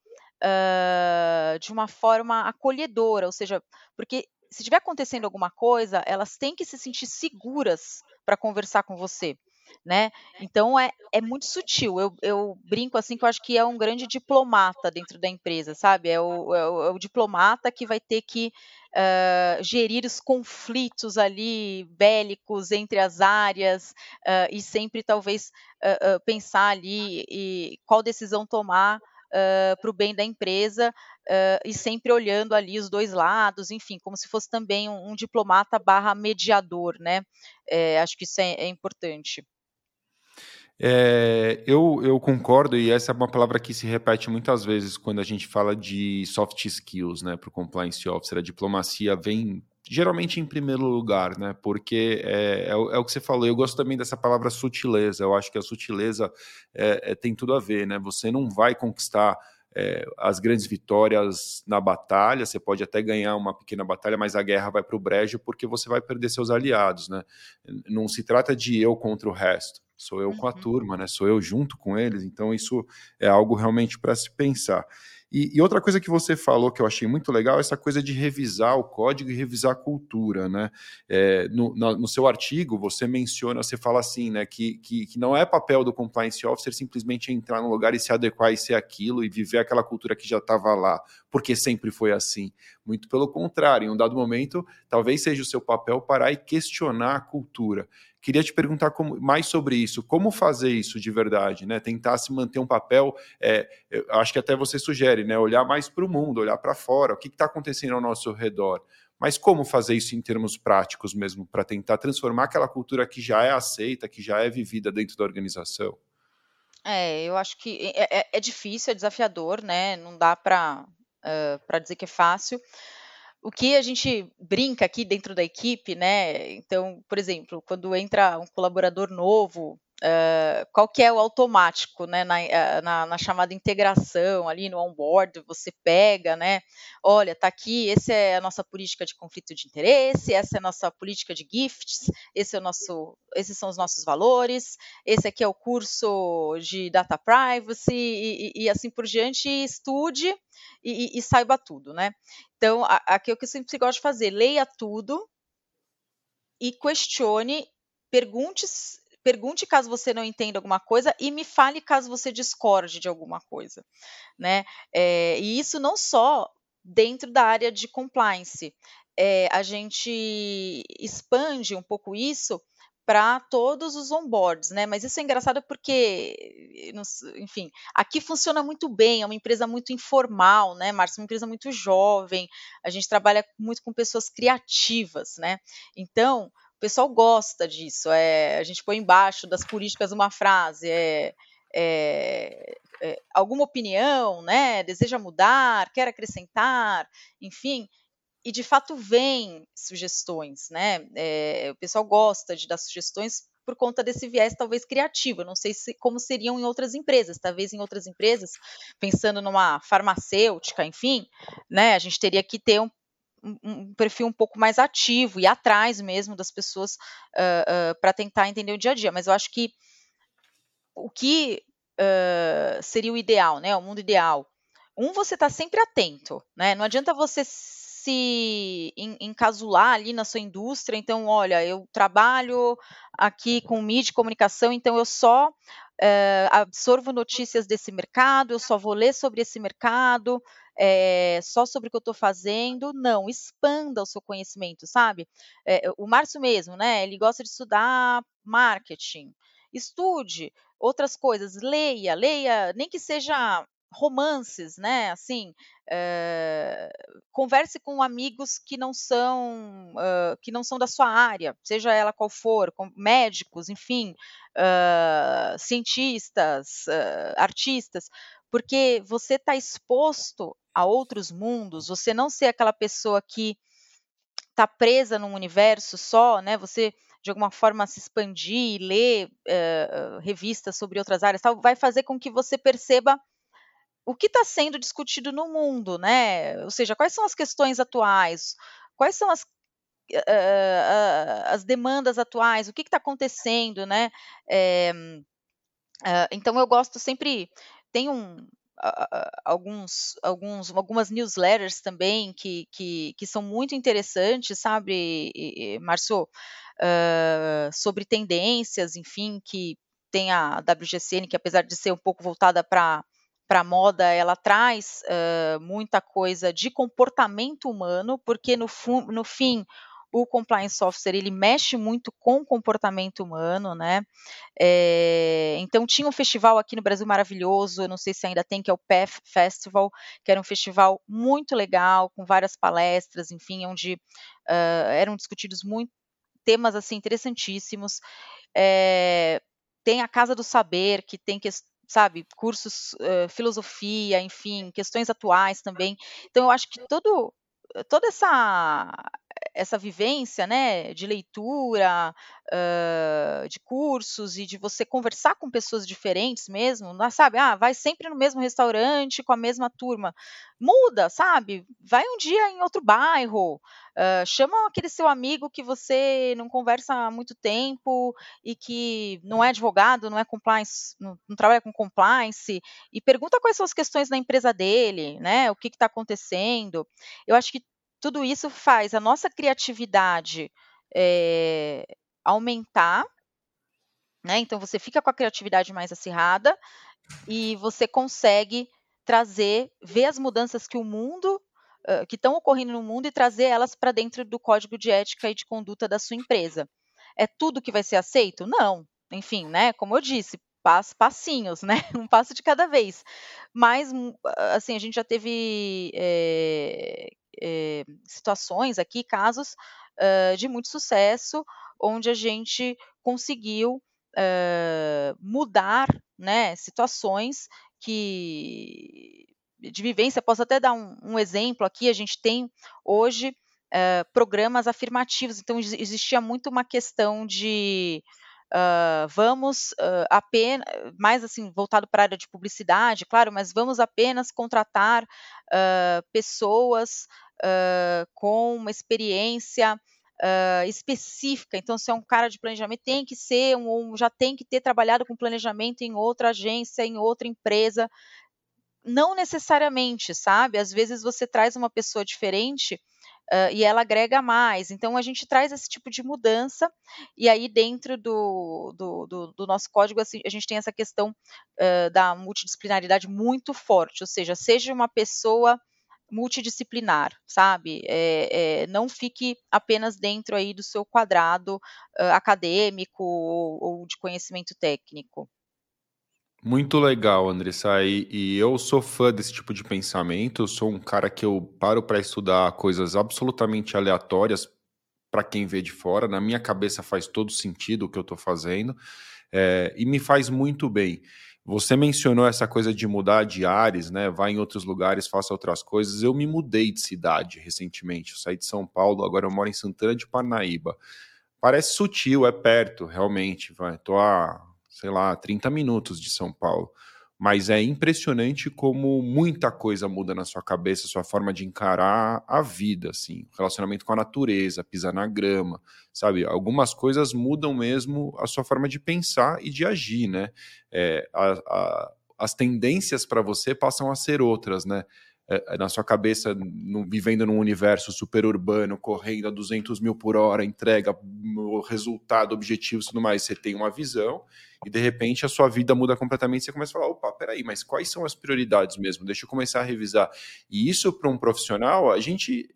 uh, de uma forma acolhedora, ou seja, porque se estiver acontecendo alguma coisa, elas têm que se sentir seguras para conversar com você né? Então é, é muito sutil. Eu, eu brinco assim que eu acho que é um grande diplomata dentro da empresa, sabe? É o, é o, é o diplomata que vai ter que uh, gerir os conflitos ali bélicos entre as áreas uh, e sempre talvez uh, pensar ali e qual decisão tomar Uh, para o bem da empresa uh, e sempre olhando ali os dois lados, enfim, como se fosse também um, um diplomata barra mediador, né? É, acho que isso é, é importante. É, eu, eu concordo, e essa é uma palavra que se repete muitas vezes quando a gente fala de soft skills, né, para o compliance officer. A diplomacia vem geralmente em primeiro lugar, né, porque é, é, é, o que você falou. Eu gosto também dessa palavra sutileza. Eu acho que a sutileza é, é tem tudo a ver, né. Você não vai conquistar é, as grandes vitórias na batalha, você pode até ganhar uma pequena batalha, mas a guerra vai para o brejo porque você vai perder seus aliados, né? Não se trata de eu contra o resto sou eu com a uhum. turma, né? Sou eu junto com eles, então isso é algo realmente para se pensar. E, e, outra coisa que você falou que eu achei muito legal é essa coisa de revisar o código e revisar a cultura, né? É, no, no, no, seu artigo você menciona, você fala assim, né, que, que, que, não é papel do compliance officer simplesmente entrar no lugar e se adequar e ser aquilo e viver aquela cultura que já estava lá, porque sempre foi assim. Muito pelo contrário, em um dado momento, talvez seja o seu papel parar e questionar a cultura. Queria te perguntar como, mais sobre isso, como fazer isso de verdade, né? Tentar se manter um papel, é, acho que até você sugere, né? Olhar mais para o mundo, olhar para fora, o que está acontecendo ao nosso redor. Mas como fazer isso em termos práticos mesmo, para tentar transformar aquela cultura que já é aceita, que já é vivida dentro da organização? É, eu acho que é, é, é difícil, é desafiador, né? Não dá para uh, dizer que é fácil. O que a gente brinca aqui dentro da equipe, né? Então, por exemplo, quando entra um colaborador novo, Qual que é o automático, né, na, uh, na, na, chamada integração ali no onboard, você pega, né, olha, tá aqui, essa é a nossa política de conflito de interesse, essa é a nossa política de gifts, esse é o nosso, esses são os nossos valores, esse aqui é o curso de data privacy e, e, e assim por diante, estude e, e, saiba tudo, né. Então, aqui é o que eu sempre gosto de fazer, leia tudo e questione, pergunte pergunte caso você não entenda alguma coisa e me fale caso você discorde de alguma coisa, né? É, e isso não só dentro da área de compliance, é, a gente expande um pouco isso para todos os onboards, né? Mas isso é engraçado porque, enfim, aqui funciona muito bem, é uma empresa muito informal, né, Márcio? Uma empresa muito jovem, a gente trabalha muito com pessoas criativas, né? Então, o pessoal gosta disso. É, a gente põe embaixo das políticas uma frase, é, é, é, alguma opinião, né? Deseja mudar, quer acrescentar, enfim. E de fato vem sugestões, né? É, o pessoal gosta de dar sugestões por conta desse viés talvez criativo. Eu não sei se, como seriam em outras empresas. Talvez em outras empresas, pensando numa farmacêutica, enfim, né? A gente teria que ter um um, perfil um pouco mais ativo e atrás mesmo das pessoas uh, uh, para tentar entender o dia a dia. Mas eu acho que o que uh, seria o ideal, né? O mundo ideal. Um, você está sempre atento, né? Não adianta você se encasular ali na sua indústria. Então, olha, eu trabalho aqui com mídia e comunicação, então eu só uh, absorvo notícias desse mercado, eu só vou ler sobre esse mercado, é, só sobre o que eu estou fazendo, não, expanda o seu conhecimento, sabe? É, o Márcio mesmo, né? Ele gosta de estudar marketing. Estude outras coisas, leia, leia, nem que seja romances, né? Assim, é, converse com amigos que não são uh, que não são da sua área, seja ela qual for, médicos, enfim, uh, cientistas, uh, artistas, porque você está exposto a outros mundos, você não ser aquela pessoa que está presa num universo só, né? Você de alguma forma se expandir, ler uh, revistas sobre outras áreas, tal, vai fazer com que você perceba o que está sendo discutido no mundo, né? Ou seja, quais são as questões atuais, quais são as, uh, uh, as demandas atuais, o que está acontecendo, né? É, então eu gosto sempre tem um, alguns, alguns, algumas newsletters também que, que, que são muito interessantes, sabe, Márcio, uh, sobre tendências, enfim, que tem a WGCN, que apesar de ser um pouco voltada para para moda, ela traz uh, muita coisa de comportamento humano, porque no, no fim o compliance officer ele mexe muito com o comportamento humano, né? É, então tinha um festival aqui no Brasil maravilhoso, não sei se ainda tem, que é o PEF Festival, que era um festival muito legal, com várias palestras, enfim, onde uh, eram discutidos muito temas assim interessantíssimos. É, tem a Casa do Saber, que tem que sabe, cursos, uh, filosofia, enfim, questões atuais também. Então, eu acho que todo, toda essa essa vivência, né, de leitura, uh, de cursos e de você conversar com pessoas diferentes mesmo, não, sabe? Ah, vai sempre no mesmo restaurante com a mesma turma. Muda, sabe? Vai um dia em outro bairro, uh, chama aquele seu amigo que você não conversa há muito tempo e que não é advogado, não é compliance, não, não trabalha com compliance, e pergunta quais são as questões na empresa dele, né? O que está acontecendo. Eu acho que tudo isso faz a nossa criatividade é, aumentar, né? Então você fica com a criatividade mais acirrada e você consegue trazer, ver as mudanças que o mundo uh, que estão ocorrendo no mundo e trazer elas para dentro do código de ética e de conduta da sua empresa. É tudo que vai ser aceito? Não. Enfim, né? Como eu disse, passinhos, né? Um passo de cada vez. Mas, hum, assim, a gente já teve é, é, situações aqui, casos uh, de muito sucesso, onde a gente conseguiu uh, mudar né, situações que de vivência. Posso até dar um, um exemplo aqui. A gente tem hoje uh, programas afirmativos, então existia muito uma questão de Uh, vamos uh, apenas, mais assim, voltado para a área de publicidade, claro, mas vamos apenas contratar uh, pessoas com uma experiência específica. Então, se é um cara de planejamento, tem que ser um, já tem que ter trabalhado com planejamento em outra agência, em outra empresa. Não necessariamente, sabe? Às vezes você traz uma pessoa diferente Uh, e ela agrega mais. Então, a gente traz esse tipo de mudança, e aí, dentro do, do, do, do nosso código, assim, a gente tem essa questão uh, da multidisciplinaridade muito forte, ou seja, seja uma pessoa multidisciplinar, sabe? É, é, não fique apenas dentro aí do seu quadrado uh, acadêmico ou, ou de conhecimento técnico. Muito legal, Andressa. E, e, eu sou fã desse tipo de pensamento. Eu sou um cara que eu paro para estudar coisas absolutamente aleatórias para quem vê de fora. Na minha cabeça faz todo sentido o que eu estou fazendo é, e me faz muito bem. Você mencionou essa coisa de mudar de ares, né? Vai em outros lugares, faça outras coisas. Eu me mudei de cidade recentemente. Eu saí de São Paulo, agora eu moro em Santana de Parnaíba. Parece sutil, é perto, realmente. Vai. A sei lá, 30 minutos de São Paulo. Mas é impressionante como muita coisa muda na sua cabeça, sua forma de encarar a vida, assim, relacionamento com a natureza, pisar na grama, sabe? Algumas coisas mudam mesmo a sua forma de pensar e de agir, né? É, a, a, as tendências para você passam a ser outras, né? É, é, na sua cabeça, no, vivendo num universo super urbano, correndo a 200 mil por hora, entrega resultado, objetivos e tudo mais, você tem uma visão e de repente a sua vida muda completamente. Você começa a falar: opa, peraí, mas quais são as prioridades mesmo? Deixa eu começar a revisar. E isso para um profissional, a gente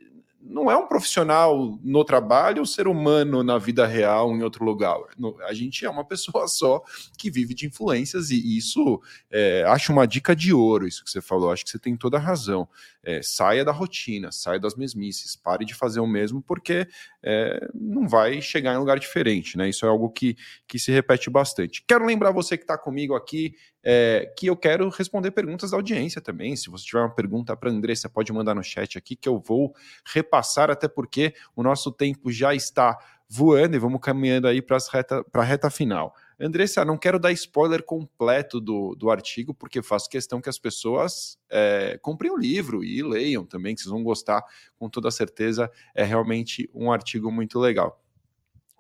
não é um profissional no trabalho, um ser humano na vida real em outro lugar. A gente é uma pessoa só que vive de influências e isso é, acho uma dica de ouro isso que você falou. Acho que você tem toda a razão. É, saia da rotina, saia das mesmices, pare de fazer o mesmo porque é, não vai chegar em lugar diferente, né? Isso é algo que, que se repete bastante. Quero lembrar você que está comigo aqui é, que eu quero responder perguntas da audiência também. Se você tiver uma pergunta para a Andressa, pode mandar no chat aqui que eu vou repassar, até porque o nosso tempo já está voando e vamos caminhando aí para reta, a reta final. Andressa, não quero dar spoiler completo do, do artigo, porque faço questão que as pessoas é, comprem o livro e leiam também, que vocês vão gostar, com toda certeza. É realmente um artigo muito legal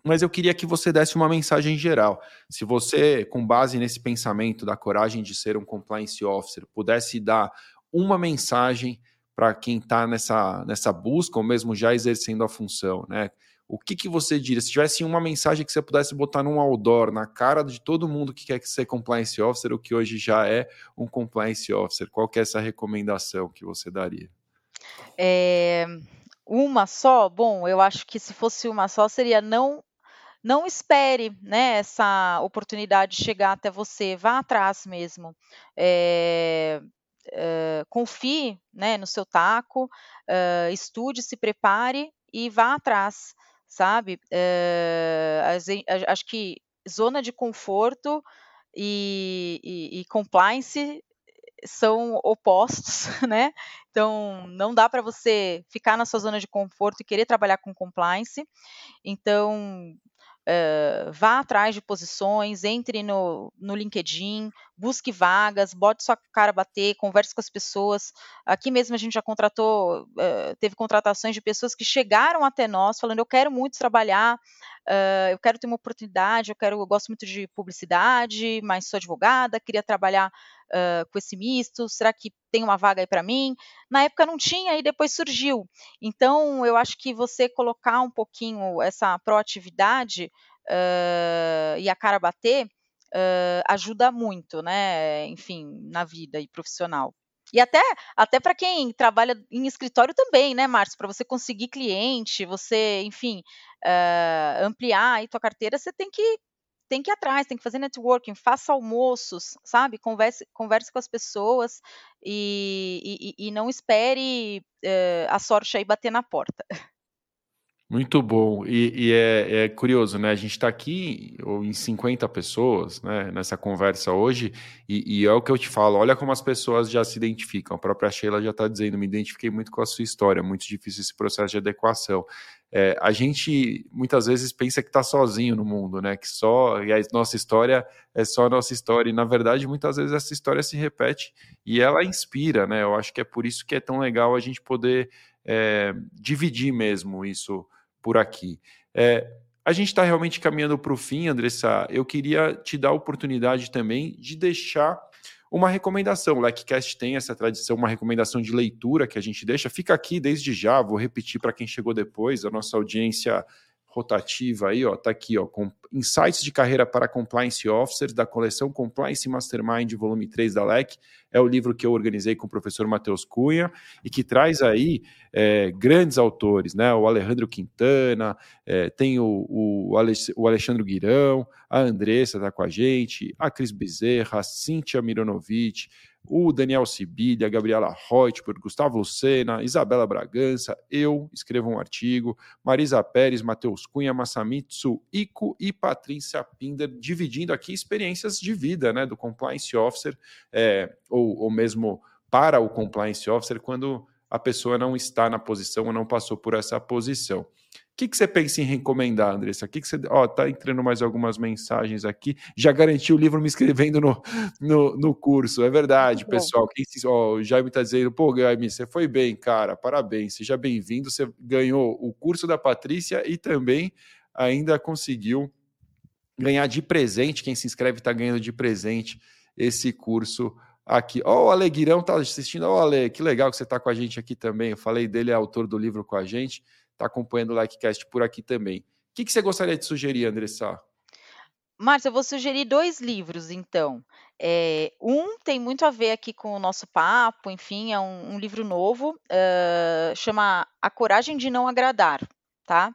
mas eu queria que você desse uma mensagem geral. Se você, com base nesse pensamento da coragem de ser um compliance officer, pudesse dar uma mensagem para quem está nessa, nessa busca, ou mesmo já exercendo a função, né? O que, que você diria? Se tivesse uma mensagem que você pudesse botar num outdoor, na cara de todo mundo que quer ser compliance officer, ou que hoje já é um compliance officer, qual que é essa recomendação que você daria? É, uma só? Bom, eu acho que se fosse uma só, seria não não espere né, essa oportunidade chegar até você, vá atrás mesmo. É, é, confie né, no seu taco, é, estude, se prepare e vá atrás, sabe? acho que zona de conforto e, e, e compliance são opostos, né? Então, não dá para você ficar na sua zona de conforto e querer trabalhar com compliance. Então, Uh, vá atrás de posições, entre no, no LinkedIn, busque vagas, bote sua cara bater, converse com as pessoas. Aqui mesmo a gente já contratou, uh, teve contratações de pessoas que chegaram até nós falando: eu quero muito trabalhar, uh, eu quero ter uma oportunidade, eu quero, eu gosto muito de publicidade, mas sou advogada, queria trabalhar uh, com esse misto? Será que tem uma vaga aí para mim? Na época não tinha e depois surgiu. Então, eu acho que você colocar um pouquinho essa proatividade uh, e a cara bater uh, ajuda muito, né? Enfim, na vida e profissional. E até, até para quem trabalha em escritório também, né, Márcio? Para você conseguir cliente, você, enfim, uh, ampliar aí tua carteira, você tem que tem que ir atrás, tem que fazer networking, faça almoços, sabe? Converse, converse com as pessoas e, e, e não espere uh, a sorte aí bater na porta. Muito bom. E, e é, é, curioso, né? A gente está aqui em 50 pessoas né, nessa conversa hoje, e, e, é o que eu te falo: olha como as pessoas já se identificam. A própria Sheila já está dizendo, me identifiquei muito com a sua história, muito difícil esse processo de adequação. É, a gente muitas vezes pensa que está sozinho no mundo, né? Que só e a nossa história é só a nossa história. E na verdade, muitas vezes essa história se repete e ela inspira, né? Eu acho que é por isso que é tão legal a gente poder é, dividir mesmo isso por aqui. É, a gente está realmente caminhando para o fim, Andressa. Eu queria te dar a oportunidade também de deixar uma recomendação. O LecCast tem essa tradição, uma recomendação de leitura que a gente deixa. Fica aqui desde já, vou repetir para quem chegou depois, a nossa audiência rotativa aí, ó, tá aqui, ó, com insights de carreira para compliance officers da coleção Compliance Mastermind, volume 3 da LEC. É o livro que eu organizei com o professor Matheus Cunha e que traz aí é, grandes autores, né? O Alejandro Quintana, é, tem o, o, o Alexandre Guirão, a Andressa está com a gente, a Cris Bezerra, a Cíntia Mironovic, o Daniel Sibilha, Gabriela Reutberg, Gustavo Lucena, Isabela Bragança, eu escrevo um artigo, Marisa Pérez, Matheus Cunha, Masamitsu Ico e Patrícia Pinder, dividindo aqui experiências de vida né, do Compliance Officer, é, ou, ou mesmo para o Compliance Officer, quando a pessoa não está na posição ou não passou por essa posição que, que você pensa em recomendar, Andressa? Que que você... Ó, tá entrando mais algumas mensagens aqui. Já garanti o livro me inscrevendo no, no, no curso. É verdade, Muito pessoal. Quem se... Ó, o Jaime está dizendo, pô, Jaime, você foi bem, cara. Parabéns. Seja bem-vindo. Você ganhou o curso da Patrícia e também ainda conseguiu ganhar de presente. Quem se inscreve está ganhando de presente esse curso aqui. Ó, oh, o Aleguirão tá assistindo. Ó, oh, Ale, que legal que você está com a gente aqui também. Eu falei dele, é autor do livro com a gente está acompanhando o Likecast por aqui também. O que, que você gostaria de sugerir, Andressa? Márcia, eu vou sugerir dois livros, então. É, um tem muito a ver aqui com o nosso papo, enfim, é um, um livro novo, uh, chama A Coragem de Não Agradar, tá?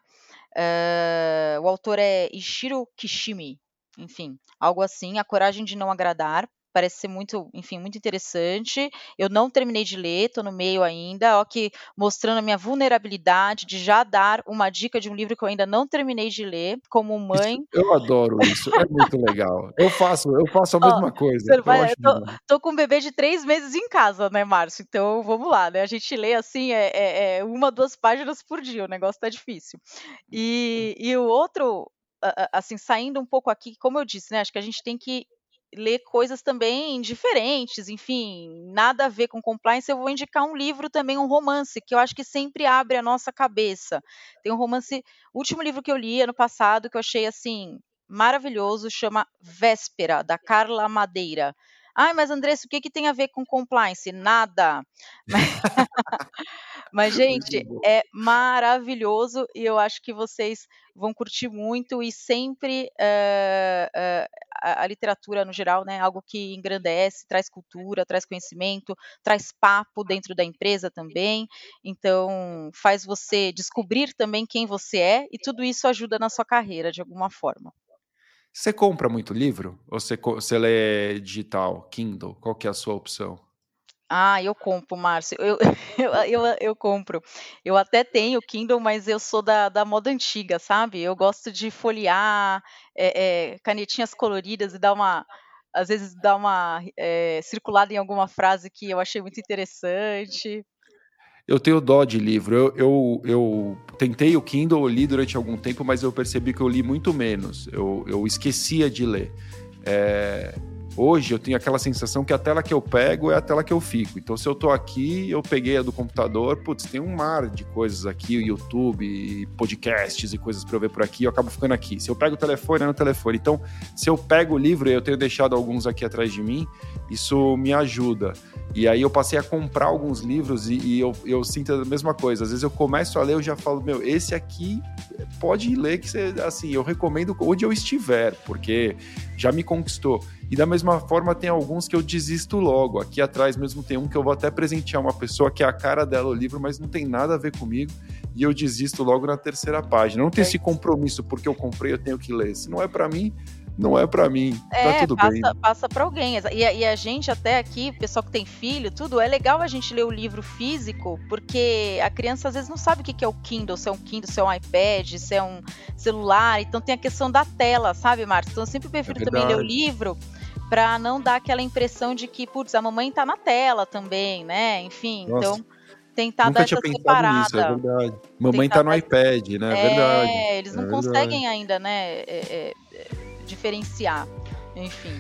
Uh, o autor é Ishiro Kishimi, enfim, algo assim, A Coragem de Não Agradar parece ser muito, enfim, muito interessante. Eu não terminei de ler, estou no meio ainda, ó, que mostrando a minha vulnerabilidade de já dar uma dica de um livro que eu ainda não terminei de ler, como mãe. Isso, eu adoro isso, é muito legal. Eu faço, eu faço a mesma ó, coisa. Vai, eu tô, tô, com um bebê de três meses em casa, né, Márcio? Então vamos lá, né? A gente lê assim, é, é, é uma, duas páginas por dia, o negócio tá difícil. E, e o outro, assim, saindo um pouco aqui, como eu disse, né? Acho que a gente tem que ler coisas também diferentes, enfim, nada a ver com compliance, eu vou indicar um livro também, um romance, que eu acho que sempre abre a nossa cabeça. Tem um romance, o último livro que eu li ano passado, que eu achei assim maravilhoso, chama Véspera, da Carla Madeira. Ai, mas Andressa, o que, que tem a ver com compliance? Nada. Mas, gente, é maravilhoso e eu acho que vocês vão curtir muito e sempre uh, uh, a, literatura no geral, né, algo que engrandece, traz cultura, traz conhecimento, traz papo dentro da empresa também. Então, faz você descobrir também quem você é e tudo isso ajuda na sua carreira de alguma forma. Você compra muito livro? Ou você, você lê digital, Kindle? Qual que é a sua opção? Ah, eu compro, Márcio. Eu, eu, eu, eu, compro. Eu até tenho Kindle, mas eu sou da, da moda antiga, sabe? Eu gosto de folhear é, é, canetinhas coloridas e dar uma. Às vezes dar uma é, circulada em alguma frase que eu achei muito interessante. Eu tenho dó de livro. Eu, eu, eu tentei o Kindle, eu li durante algum tempo, mas eu percebi que eu li muito menos. Eu, eu esquecia de ler. É, Hoje eu tenho aquela sensação que a tela que eu pego é a tela que eu fico. Então, se eu tô aqui, eu peguei a do computador, putz, tem um mar de coisas aqui, YouTube, podcasts e coisas para eu ver por aqui, eu acabo ficando aqui. Se eu pego o telefone, é no telefone. Então, se eu pego o livro, eu tenho deixado alguns aqui atrás de mim, isso me ajuda. E aí eu passei a comprar alguns livros e, e eu, eu sinto a mesma coisa. Às vezes eu começo a ler, eu já falo, meu, esse aqui pode ler que você, assim, eu recomendo onde eu estiver, porque já me conquistou. E da mesma forma, tem alguns que eu desisto logo. Aqui atrás mesmo tem um que eu vou até presentear uma pessoa que é a cara dela o livro, mas não tem nada a ver comigo. E eu desisto logo na terceira página. Não tenho é. esse compromisso, porque eu comprei, eu tenho que ler. Se não é para mim, não é para mim. Tá é, tá tudo passa, bem. Passa para alguém. E, e, a gente até aqui, pessoal que tem filho, tudo, é legal a gente ler o livro físico, porque a criança às vezes não sabe o que é o Kindle, se é um Kindle, se é um iPad, se é um celular. Então tem a questão da tela, sabe, Marcos? Então eu sempre prefiro é também ler o livro para não dar aquela impressão de que, putz, a mamãe tá na tela também, né? Enfim, Nossa. então tentar Nunca dar tinha essa separada. Nisso, é verdade. Mamãe tá no dar... iPad, né? É, verdade. É, eles não é conseguem ainda, né, é, é, diferenciar. Enfim.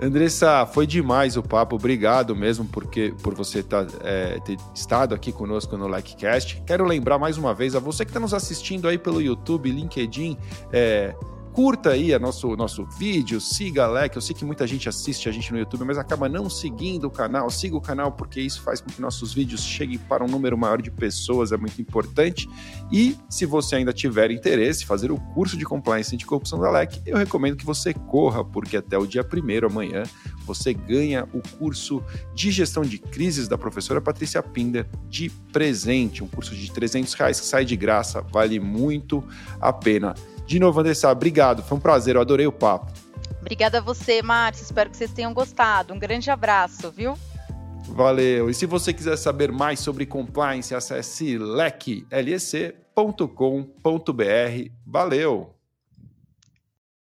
Andressa, foi demais o papo. Obrigado mesmo porque, por você tá, é, ter estado aqui conosco no LikeCast. Quero lembrar mais uma vez a você que está nos assistindo aí pelo YouTube, LinkedIn, é, curta aí o nosso, nosso vídeo, siga a LEC. Eu sei que muita gente assiste a gente no YouTube, mas acaba não seguindo o canal. Siga o canal porque isso faz com que nossos vídeos cheguem para um número maior de pessoas, é muito importante. E se você ainda tiver interesse em fazer o curso de Compliance de Corrupção da LEC, eu recomendo que você corra, porque até o dia 1 amanhã você ganha o curso de gestão de crises da professora Patrícia Pinder de presente, um curso de 300 reais que sai de graça, vale muito a pena. De novo, Andressa, obrigado. Foi um prazer, eu adorei o papo. Obrigada a você, Márcio. Espero que vocês tenham gostado. Um grande abraço, viu? Valeu. E se você quiser saber mais sobre compliance, acesse lec.lec.com.br. Valeu!